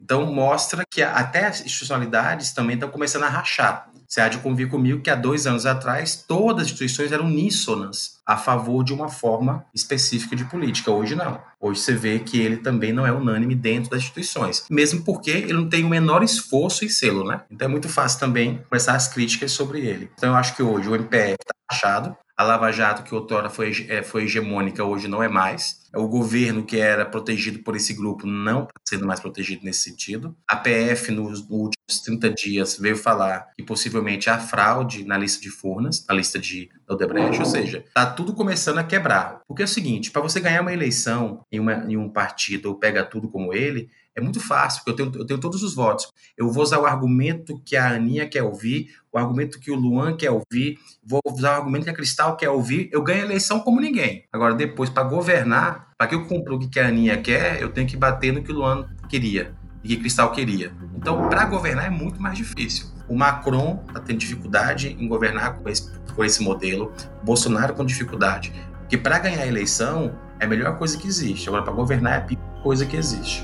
Então mostra que até as institucionalidades também estão começando a rachar. Você há de convir comigo que há dois anos atrás todas as instituições eram uníssonas a favor de uma forma específica de política. Hoje não. Hoje você vê que ele também não é unânime dentro das instituições. Mesmo porque ele não tem o menor esforço em selo, né? Então é muito fácil também começar as críticas sobre ele. Então eu acho que hoje o MPF está achado, a Lava Jato, que outrora foi, é, foi hegemônica, hoje não é mais. O governo, que era protegido por esse grupo, não está sendo mais protegido nesse sentido. A PF, nos últimos 30 dias, veio falar que possivelmente há fraude na lista de Furnas, na lista de Odebrecht, ou seja, está tudo começando a quebrar. Porque é o seguinte, para você ganhar uma eleição em, uma, em um partido ou pega tudo como ele, é muito fácil, porque eu tenho, eu tenho todos os votos. Eu vou usar o argumento que a Aninha quer ouvir, o argumento que o Luan quer ouvir, vou usar o argumento que a Cristal quer ouvir, eu ganho a eleição como ninguém. Agora, depois, para governar, para que eu cumpra o que a Aninha quer, eu tenho que bater no que o Luan queria e que Cristal queria. Então, para governar é muito mais difícil. O Macron está tendo dificuldade em governar com esse, com esse modelo, o Bolsonaro com dificuldade. Porque para ganhar a eleição é a melhor coisa que existe. Agora, para governar é a pior coisa que existe.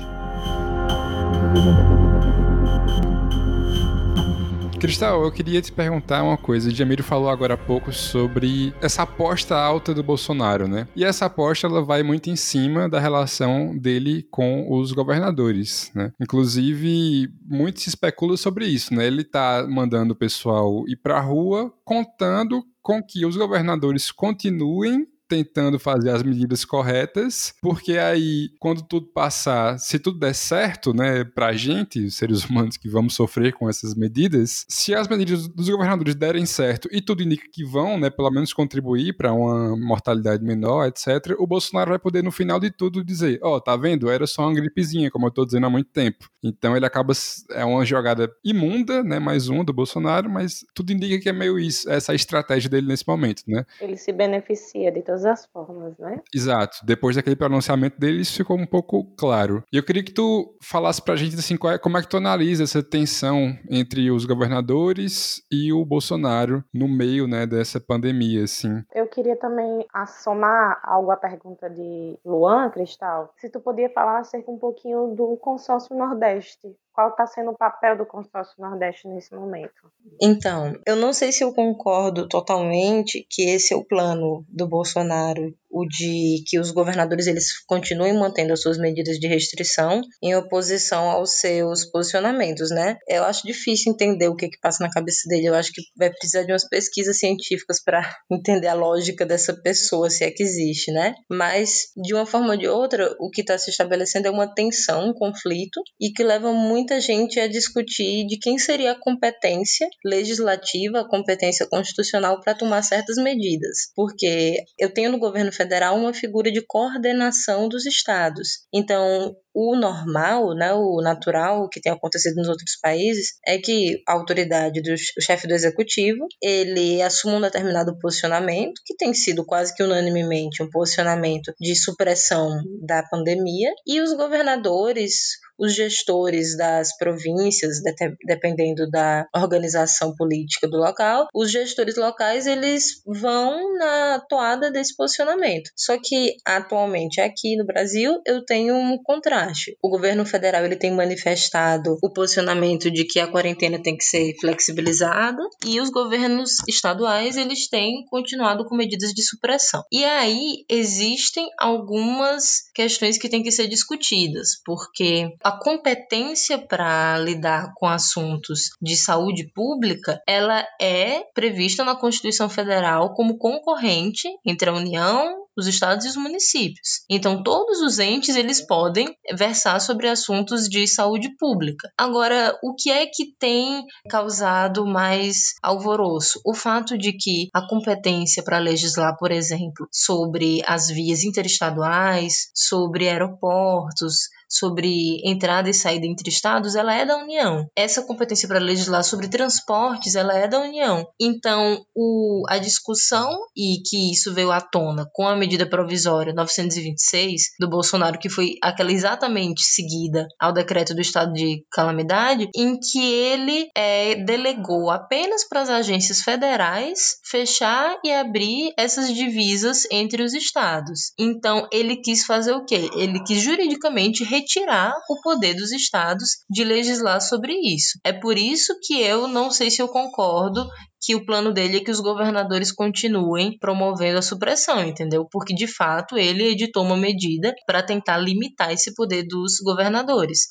Cristal, eu queria te perguntar uma coisa. O Jamiro falou agora há pouco sobre essa aposta alta do Bolsonaro, né? E essa aposta ela vai muito em cima da relação dele com os governadores, né? Inclusive, muito se especula sobre isso, né? Ele tá mandando o pessoal ir pra rua contando com que os governadores continuem tentando fazer as medidas corretas, porque aí, quando tudo passar, se tudo der certo, né, pra gente, os seres humanos que vamos sofrer com essas medidas, se as medidas dos governadores derem certo e tudo indica que vão, né, pelo menos contribuir para uma mortalidade menor, etc., o Bolsonaro vai poder, no final de tudo, dizer: Ó, oh, tá vendo? Era só uma gripezinha, como eu tô dizendo há muito tempo. Então ele acaba. É uma jogada imunda, né? Mais um do Bolsonaro, mas tudo indica que é meio isso, essa estratégia dele nesse momento, né? Ele se beneficia de todas as formas, né? Exato. Depois daquele pronunciamento dele, isso ficou um pouco claro. E eu queria que tu falasse pra gente assim, é, como é que tu analisa essa tensão entre os governadores e o Bolsonaro no meio, né, dessa pandemia, assim. Eu queria também assomar algo à pergunta de Luan, Cristal, se tu podia falar acerca um pouquinho do consórcio Nordeste qual está sendo o papel do consórcio Nordeste nesse momento? Então, eu não sei se eu concordo totalmente que esse é o plano do Bolsonaro, o de que os governadores eles continuem mantendo as suas medidas de restrição em oposição aos seus posicionamentos, né? Eu acho difícil entender o que que passa na cabeça dele. Eu acho que vai precisar de umas pesquisas científicas para entender a lógica dessa pessoa, se é que existe, né? Mas de uma forma ou de outra, o que está se estabelecendo é uma tensão, um conflito e que leva muita gente a discutir de quem seria a competência legislativa, a competência constitucional para tomar certas medidas. Porque eu tenho no governo federal uma figura de coordenação dos estados. Então, o normal, né, o natural, que tem acontecido nos outros países, é que a autoridade do chefe do executivo, ele assume um determinado posicionamento, que tem sido quase que unanimemente um posicionamento de supressão da pandemia, e os governadores, os gestores das províncias, dependendo da organização política do local, os gestores locais eles vão na toada desse posicionamento. Só que atualmente aqui no Brasil eu tenho um contraste. O governo federal ele tem manifestado o posicionamento de que a quarentena tem que ser flexibilizada e os governos estaduais eles têm continuado com medidas de supressão. E aí existem algumas questões que têm que ser discutidas, porque a competência para lidar com assuntos de saúde pública, ela é prevista na Constituição Federal como concorrente entre a União, os estados e os municípios. Então, todos os entes eles podem versar sobre assuntos de saúde pública. Agora, o que é que tem causado mais alvoroço? O fato de que a competência para legislar, por exemplo, sobre as vias interestaduais, sobre aeroportos, sobre entrada e saída entre estados, ela é da União. Essa competência para legislar sobre transportes, ela é da União. Então, o, a discussão e que isso veio à tona com a medida provisória 926 do Bolsonaro, que foi aquela exatamente seguida ao decreto do estado de calamidade, em que ele é, delegou apenas para as agências federais fechar e abrir essas divisas entre os estados. Então, ele quis fazer o quê? Ele quis juridicamente retirar o poder dos estados de legislar sobre isso. É por isso que eu não sei se eu concordo que o plano dele é que os governadores continuem promovendo a supressão, entendeu? Porque de fato ele editou uma medida para tentar limitar esse poder dos governadores.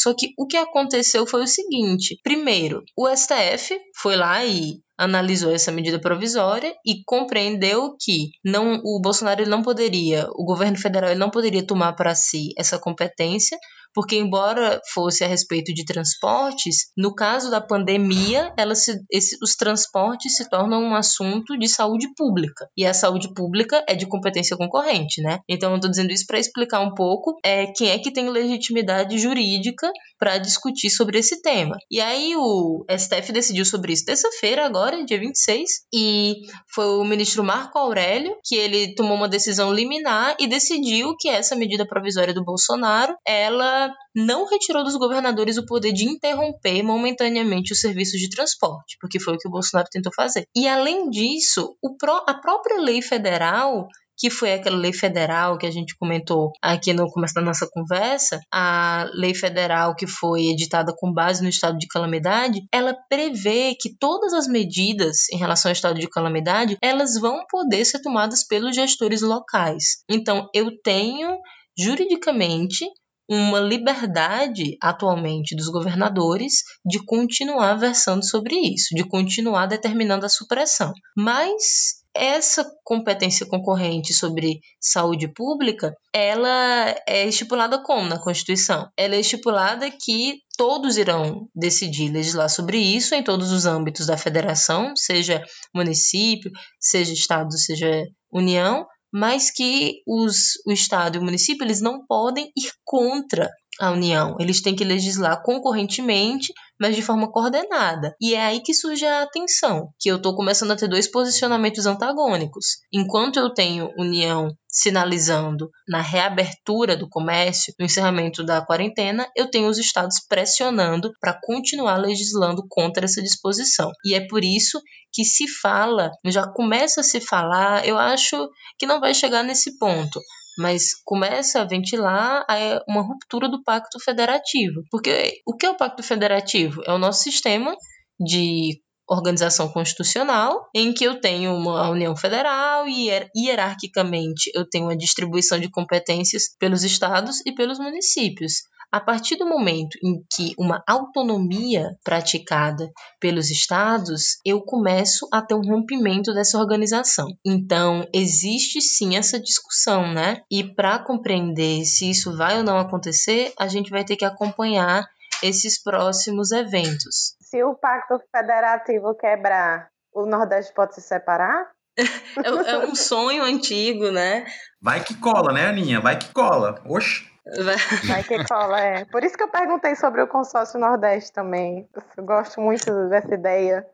Só que o que aconteceu foi o seguinte: primeiro, o STF foi lá e analisou essa medida provisória e compreendeu que não o Bolsonaro não poderia, o governo federal não poderia tomar para si essa competência, porque embora fosse a respeito de transportes, no caso da pandemia, se, esse, os transportes se tornam um assunto de saúde pública e a saúde pública é de competência concorrente, né? Então eu estou dizendo isso para explicar um pouco é, quem é que tem legitimidade jurídica para discutir sobre esse tema. E aí o STF decidiu sobre isso terça-feira agora, dia 26, e foi o ministro Marco Aurélio que ele tomou uma decisão liminar e decidiu que essa medida provisória do Bolsonaro, ela não retirou dos governadores o poder de interromper momentaneamente os serviços de transporte, porque foi o que o Bolsonaro tentou fazer. E além disso, pró a própria lei federal que foi aquela lei federal que a gente comentou aqui no começo da nossa conversa, a lei federal que foi editada com base no estado de calamidade, ela prevê que todas as medidas em relação ao estado de calamidade, elas vão poder ser tomadas pelos gestores locais. Então, eu tenho juridicamente uma liberdade atualmente dos governadores de continuar versando sobre isso, de continuar determinando a supressão. Mas essa competência concorrente sobre saúde pública, ela é estipulada como na Constituição? Ela é estipulada que todos irão decidir legislar sobre isso em todos os âmbitos da federação, seja município, seja estado, seja União, mas que os, o Estado e o município eles não podem ir contra a União. Eles têm que legislar concorrentemente, mas de forma coordenada. E é aí que surge a tensão, que eu estou começando a ter dois posicionamentos antagônicos. Enquanto eu tenho União sinalizando na reabertura do comércio, no encerramento da quarentena, eu tenho os estados pressionando para continuar legislando contra essa disposição. E é por isso que se fala, já começa a se falar, eu acho que não vai chegar nesse ponto, mas começa a ventilar uma ruptura do pacto federativo. Porque o que é o pacto federativo? É o nosso sistema de organização constitucional, em que eu tenho uma União Federal e hierarquicamente eu tenho uma distribuição de competências pelos estados e pelos municípios. A partir do momento em que uma autonomia praticada pelos estados, eu começo a ter um rompimento dessa organização. Então, existe sim essa discussão, né? E para compreender se isso vai ou não acontecer, a gente vai ter que acompanhar esses próximos eventos. Se o pacto federativo quebrar, o Nordeste pode se separar? é, é um sonho antigo, né? Vai que cola, né, Aninha? Vai que cola. Oxe. Vai que cola, é. Por isso que eu perguntei sobre o consórcio Nordeste também. Eu gosto muito dessa ideia.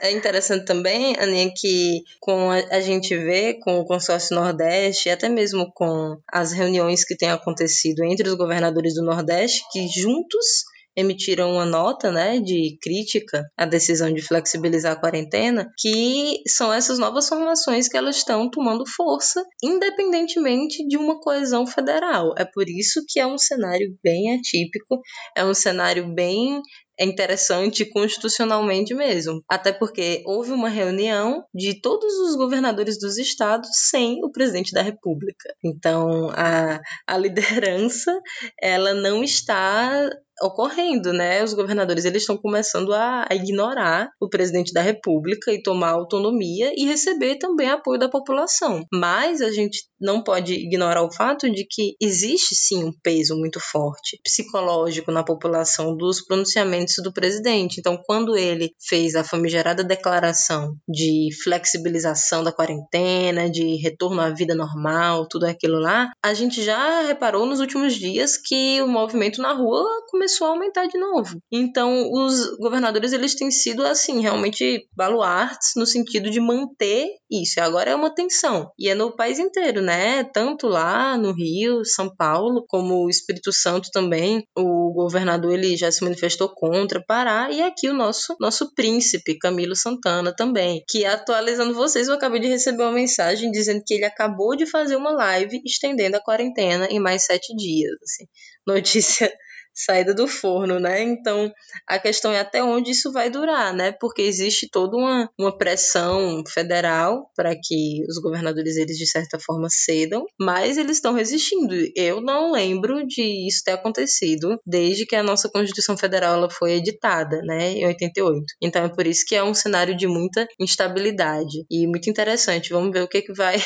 É interessante também, Aninha, que com a, gente vê com o consórcio Nordeste, e até mesmo com as reuniões que têm acontecido entre os governadores do Nordeste, que juntos emitiram uma nota né, de crítica à decisão de flexibilizar a quarentena, que são essas novas formações que elas estão tomando força, independentemente de uma coesão federal. É por isso que é um cenário bem atípico, é um cenário bem é interessante constitucionalmente mesmo. Até porque houve uma reunião de todos os governadores dos estados sem o presidente da República. Então, a, a liderança, ela não está ocorrendo, né? Os governadores eles estão começando a, ignorar o presidente da República e tomar autonomia e receber também apoio da população. Mas a gente não pode ignorar o fato de que existe sim um peso muito forte psicológico na população dos pronunciamentos do presidente. Então, quando ele fez a famigerada declaração de flexibilização da quarentena, de retorno à vida normal, tudo aquilo lá, a gente já reparou nos últimos dias que o movimento na rua começou começou a aumentar de novo. Então, os governadores eles têm sido assim, realmente baluartes no sentido de manter isso. Agora é uma tensão. E é no país inteiro, né? Tanto lá no Rio, São Paulo, como o Espírito Santo também. O governador ele já se manifestou contra Pará e aqui o nosso nosso príncipe Camilo Santana também, que atualizando vocês, eu acabei de receber uma mensagem dizendo que ele acabou de fazer uma live estendendo a quarentena em mais sete dias. Assim. Notícia saída do forno, né? Então, a questão é até onde isso vai durar, né? Porque existe toda uma, uma pressão federal para que os governadores, eles de certa forma cedam, mas eles estão resistindo. Eu não lembro de isso ter acontecido desde que a nossa Constituição Federal ela foi editada, né, em 88. Então, é por isso que é um cenário de muita instabilidade e muito interessante. Vamos ver o que, que vai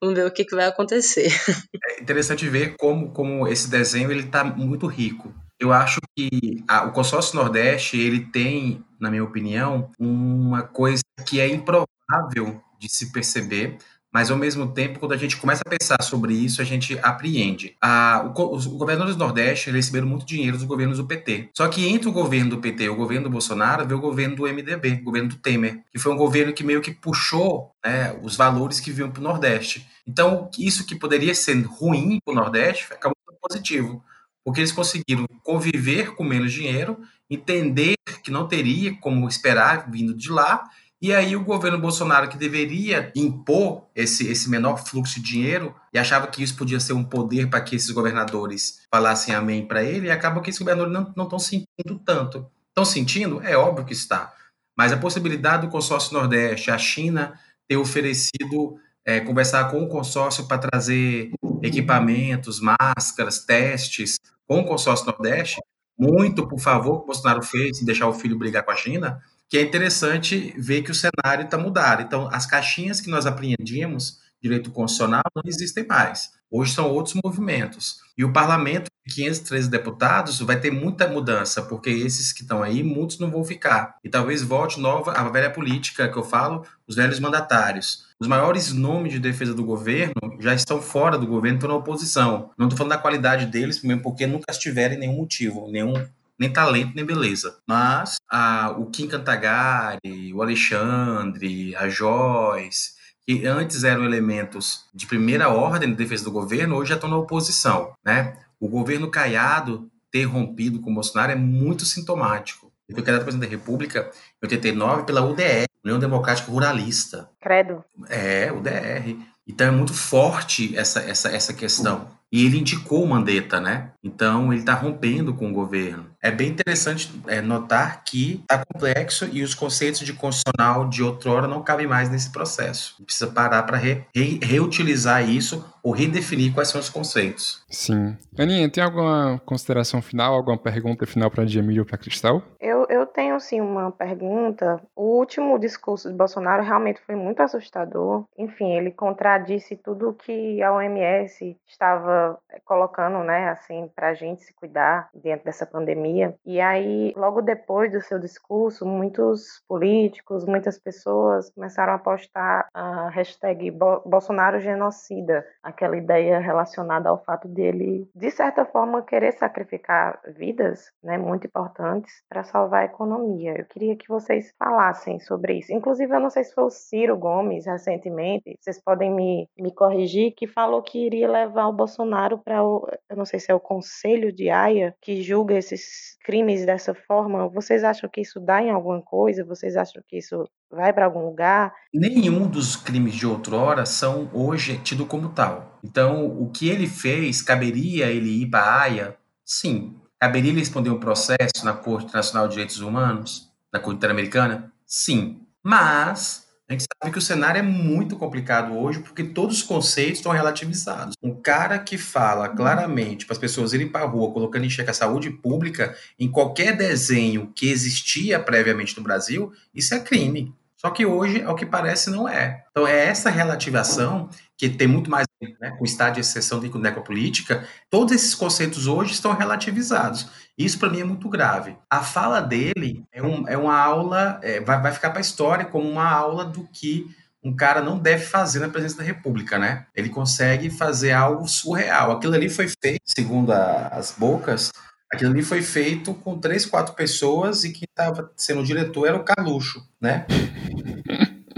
Vamos ver o que, que vai acontecer. É interessante ver como, como esse desenho ele está muito rico. Eu acho que a, o consórcio Nordeste ele tem, na minha opinião, uma coisa que é improvável de se perceber, mas ao mesmo tempo, quando a gente começa a pensar sobre isso, a gente apreende. O, os governadores do Nordeste receberam muito dinheiro dos governos do PT. Só que entre o governo do PT e o governo do Bolsonaro veio o governo do MDB, o governo do Temer, que foi um governo que meio que puxou né, os valores que vinham para o Nordeste. Então, isso que poderia ser ruim para o Nordeste acabou sendo positivo, porque eles conseguiram conviver com menos dinheiro, entender que não teria como esperar vindo de lá e aí o governo Bolsonaro, que deveria impor esse, esse menor fluxo de dinheiro, e achava que isso podia ser um poder para que esses governadores falassem amém para ele, e acaba que esses governadores não estão sentindo tanto. Estão sentindo? É óbvio que está. Mas a possibilidade do consórcio Nordeste, a China ter oferecido é, conversar com o consórcio para trazer equipamentos, máscaras, testes com o consórcio Nordeste, muito por favor que o Bolsonaro fez em deixar o filho brigar com a China, que é interessante ver que o cenário está mudado. Então, as caixinhas que nós apreendíamos, direito constitucional, não existem mais. Hoje são outros movimentos. E o parlamento, 513 deputados, vai ter muita mudança, porque esses que estão aí, muitos não vão ficar. E talvez volte nova a velha política que eu falo, os velhos mandatários. Os maiores nomes de defesa do governo já estão fora do governo, estão na oposição. Não estou falando da qualidade deles, porque nunca estiverem nenhum motivo, nenhum nem talento, nem beleza. Mas a, o Kim Cantagari, o Alexandre, a Joyce, que antes eram elementos de primeira ordem de defesa do governo, hoje já estão na oposição. Né? O governo Caiado ter rompido com o Bolsonaro é muito sintomático. Ele foi criado presidente da República em 89 pela UDR, União Democrática Ruralista. Credo. É, UDR. Então é muito forte essa, essa, essa questão. E ele indicou o Mandetta, né? Então ele está rompendo com o governo. É bem interessante é, notar que está complexo e os conceitos de constitucional de outrora não cabem mais nesse processo. Precisa parar para re, re, reutilizar isso ou redefinir quais são os conceitos. Sim. Aninha, tem alguma consideração final, alguma pergunta final para Djamil ou para Cristal? Eu, eu tenho sim uma pergunta. O último discurso de Bolsonaro realmente foi muito assustador. Enfim, ele contradisse tudo que a OMS estava colocando, né, assim, para a gente se cuidar dentro dessa pandemia. E aí, logo depois do seu discurso, muitos políticos, muitas pessoas começaram a postar a hashtag Bolsonaro genocida, aquela ideia relacionada ao fato dele, de certa forma, querer sacrificar vidas, né, muito importantes para salvar a economia. Eu queria que vocês falassem sobre isso. Inclusive, eu não sei se foi o Ciro Gomes recentemente, vocês podem me, me corrigir, que falou que iria levar o Bolsonaro para o, eu não sei se é o Conselho de Haia, que julga esses crimes dessa forma. Vocês acham que isso dá em alguma coisa? Vocês acham que isso vai para algum lugar? Nenhum dos crimes de outrora são hoje tido como tal. Então, o que ele fez, caberia ele ir para a Haia? Sim. Caberia ele responder um processo na Corte Internacional de Direitos Humanos, na Corte Interamericana? Sim. Mas a gente sabe que o cenário é muito complicado hoje porque todos os conceitos estão relativizados. Um cara que fala claramente para as pessoas irem para a rua colocando em xeque a saúde pública em qualquer desenho que existia previamente no Brasil, isso é crime. Só que hoje, ao que parece, não é. Então, é essa relativação que tem muito mais né, com o estado de exceção de necropolítica, todos esses conceitos hoje estão relativizados. Isso, para mim, é muito grave. A fala dele é, um, é uma aula, é, vai, vai ficar para a história como uma aula do que um cara não deve fazer na presença da República, né? Ele consegue fazer algo surreal. Aquilo ali foi feito, segundo a, as bocas, Aquilo ali foi feito com três, quatro pessoas e quem estava sendo o diretor era o Carluxo, né?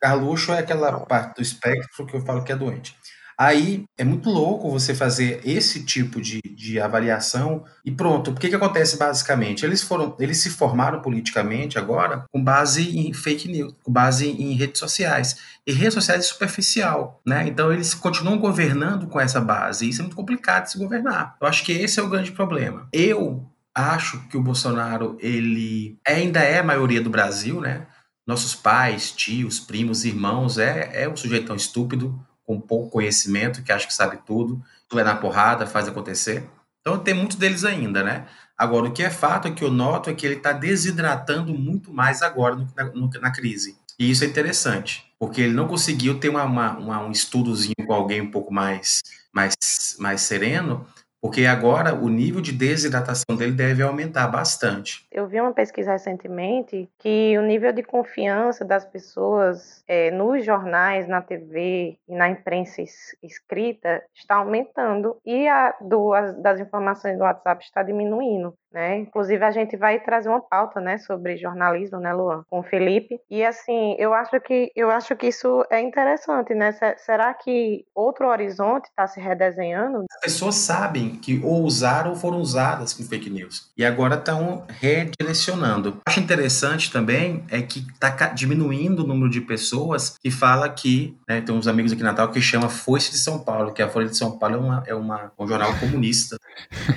Carluxo é aquela parte do espectro que eu falo que é doente. Aí é muito louco você fazer esse tipo de, de avaliação e pronto. O que, que acontece basicamente? Eles foram, eles se formaram politicamente agora com base em fake news, com base em redes sociais. E redes sociais é superficial, né? Então eles continuam governando com essa base. E isso é muito complicado de se governar. Eu acho que esse é o grande problema. Eu acho que o Bolsonaro ele ainda é a maioria do Brasil, né? Nossos pais, tios, primos, irmãos, é, é um sujeito tão estúpido, com pouco conhecimento, que acha que sabe tudo, tu é na porrada, faz acontecer. Então tem muitos deles ainda, né? Agora, o que é fato é que eu noto é que ele está desidratando muito mais agora no, na, na, crise. E isso é interessante, porque ele não conseguiu ter uma, uma, uma, um estudozinho com alguém um pouco mais, mais, mais sereno porque agora o nível de desidratação dele deve aumentar bastante. Eu vi uma pesquisa recentemente que o nível de confiança das pessoas é, nos jornais, na TV e na imprensa escrita está aumentando e a do, as, das informações do WhatsApp está diminuindo. Né? Inclusive a gente vai trazer uma pauta, né, sobre jornalismo, né, Luan, com o Felipe. E assim, eu acho que eu acho que isso é interessante, né? Será que outro horizonte está se redesenhando? As pessoas sabem que ou usaram ou foram usadas com fake news e agora estão redirecionando. Acho interessante também é que está diminuindo o número de pessoas que fala que, né, tem uns amigos aqui em Natal que chama Foice de São Paulo, que a Folha de São Paulo é, uma, é uma, um jornal comunista.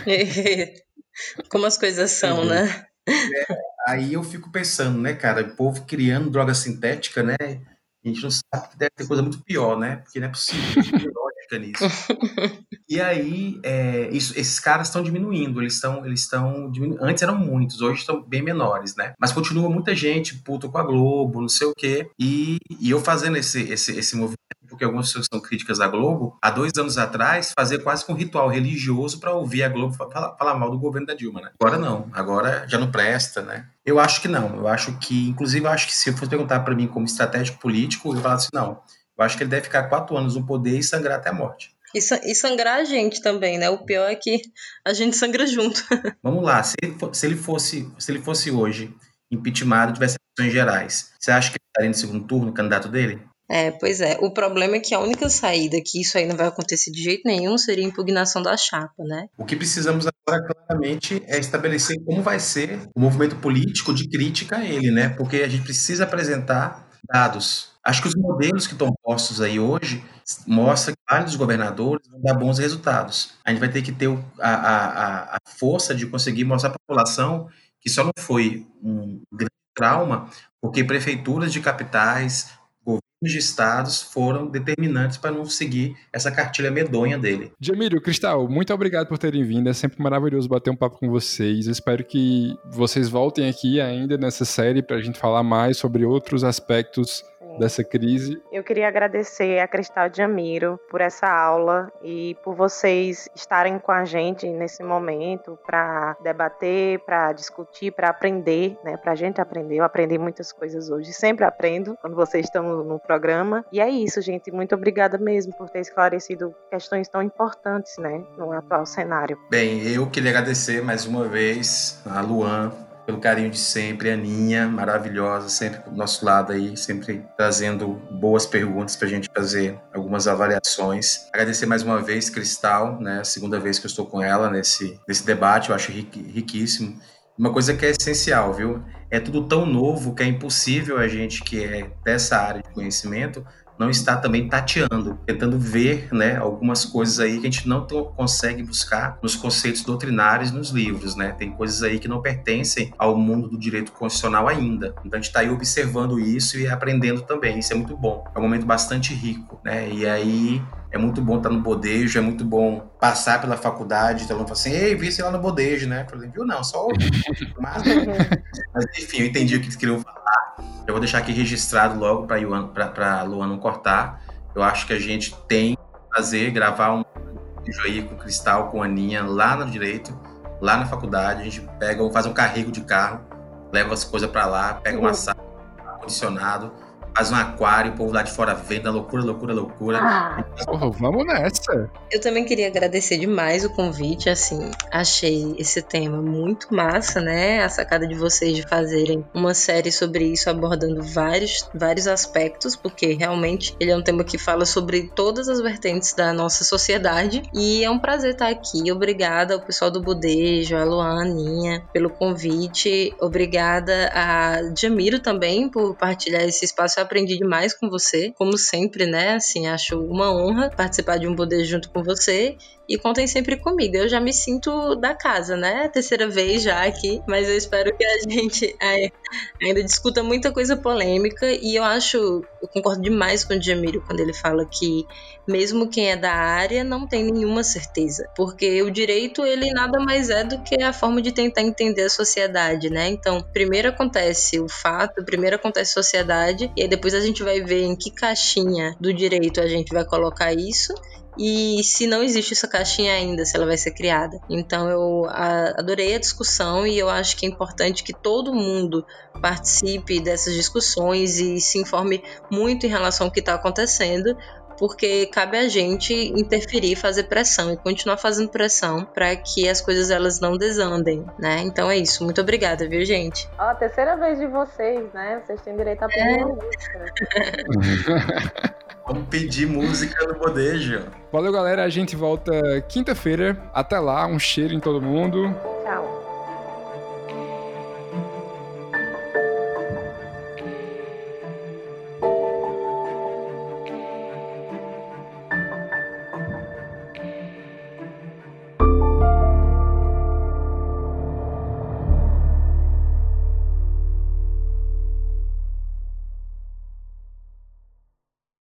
Como as coisas são, uhum. né? É, aí eu fico pensando, né, cara, o povo criando droga sintética, né? A gente não sabe que deve ter coisa muito pior, né? Porque não é possível. ética nisso. e aí, é, isso, esses caras estão diminuindo, eles estão eles estão diminuindo. Antes eram muitos, hoje estão bem menores, né? Mas continua muita gente puto com a Globo, não sei o quê. E, e eu fazendo esse, esse, esse movimento porque algumas pessoas são críticas à Globo, há dois anos atrás, fazer quase que um ritual religioso para ouvir a Globo falar, falar, mal do governo da Dilma, né? Agora não, agora já não presta, né? Eu acho que não, eu acho que, inclusive, eu acho que se eu fosse perguntar para mim como estratégico político, eu falaria assim, não, eu acho que ele deve ficar quatro anos no poder e sangrar até a morte. E, sangrar a gente também, né? O pior é que a gente sangra junto. Vamos lá, se ele, se ele fosse, se ele fosse hoje impeachment tivesse eleições gerais, você acha que ele estaria no segundo turno, o candidato dele? É, pois é. O problema é que a única saída que isso aí não vai acontecer de jeito nenhum seria a impugnação da chapa, né? O que precisamos agora, claramente, é estabelecer como vai ser o movimento político de crítica a ele, né? Porque a gente precisa apresentar dados. Acho que os modelos que estão postos aí hoje mostram que vários governadores vão dar bons resultados. A gente vai ter que ter a, a, a força de conseguir mostrar à população que só não foi um grande trauma porque prefeituras de capitais, de estados foram determinantes para não seguir essa cartilha medonha dele. Jamílio, Cristal, muito obrigado por terem vindo. É sempre maravilhoso bater um papo com vocês. Eu espero que vocês voltem aqui ainda nessa série para a gente falar mais sobre outros aspectos dessa crise. Eu queria agradecer a Cristal de Amiro por essa aula e por vocês estarem com a gente nesse momento para debater, para discutir, para aprender, né? Para a gente aprender. Eu aprendi muitas coisas hoje, sempre aprendo quando vocês estão no programa. E é isso, gente. Muito obrigada mesmo por ter esclarecido questões tão importantes, né, no atual cenário. Bem, eu queria agradecer mais uma vez a Luan pelo carinho de sempre, Aninha, maravilhosa, sempre do nosso lado aí, sempre trazendo boas perguntas para a gente fazer algumas avaliações. Agradecer mais uma vez, Cristal, né, segunda vez que eu estou com ela nesse, nesse debate, eu acho riquíssimo. Uma coisa que é essencial, viu? É tudo tão novo que é impossível a gente que é dessa área de conhecimento não está também tateando, tentando ver né, algumas coisas aí que a gente não consegue buscar nos conceitos doutrinários nos livros. Né? Tem coisas aí que não pertencem ao mundo do direito constitucional ainda. Então a gente está aí observando isso e aprendendo também. Isso é muito bom. É um momento bastante rico. Né? E aí é muito bom estar no bodejo, é muito bom passar pela faculdade, então fala assim, ei, vi você lá no bodejo, né? Eu falei, viu, não, só mas, mas enfim, eu entendi o que eles queriam falar. Eu vou deixar aqui registrado logo para a Luan não cortar. Eu acho que a gente tem que fazer, gravar um vídeo aí com o Cristal, com a Aninha, lá no direito, lá na faculdade. A gente pega, faz um carrego de carro, leva as coisas para lá, pega uma sala, ar-condicionado, faz um aquário, o povo lá de fora vendo, loucura, loucura, loucura. Ah. Porra, vamos nessa. Eu também queria agradecer demais o convite, assim, achei esse tema muito massa, né? A sacada de vocês de fazerem uma série sobre isso, abordando vários, vários aspectos, porque realmente ele é um tema que fala sobre todas as vertentes da nossa sociedade. E é um prazer estar aqui. Obrigada ao pessoal do Budejo, a Luaninha, pelo convite. Obrigada a Jamiro também por partilhar esse espaço aprendi demais com você, como sempre, né? Assim, acho uma honra participar de um poder junto com você e contem sempre comigo. Eu já me sinto da casa, né? Terceira vez já aqui, mas eu espero que a gente é, ainda discuta muita coisa polêmica e eu acho, eu concordo demais com o Jamiro quando ele fala que mesmo quem é da área não tem nenhuma certeza, porque o direito ele nada mais é do que a forma de tentar entender a sociedade, né? Então, primeiro acontece o fato, primeiro acontece a sociedade e depois a gente vai ver em que caixinha do direito a gente vai colocar isso e se não existe essa caixinha ainda, se ela vai ser criada. Então eu adorei a discussão e eu acho que é importante que todo mundo participe dessas discussões e se informe muito em relação ao que está acontecendo, porque cabe a gente interferir, fazer pressão e continuar fazendo pressão para que as coisas elas não desandem, né? Então é isso. Muito obrigada, viu, gente? Ó, a terceira vez de vocês, né? Vocês têm direito a pedir é. música. Vamos pedir música no bodejo. Valeu, galera. A gente volta quinta-feira. Até lá, um cheiro em todo mundo.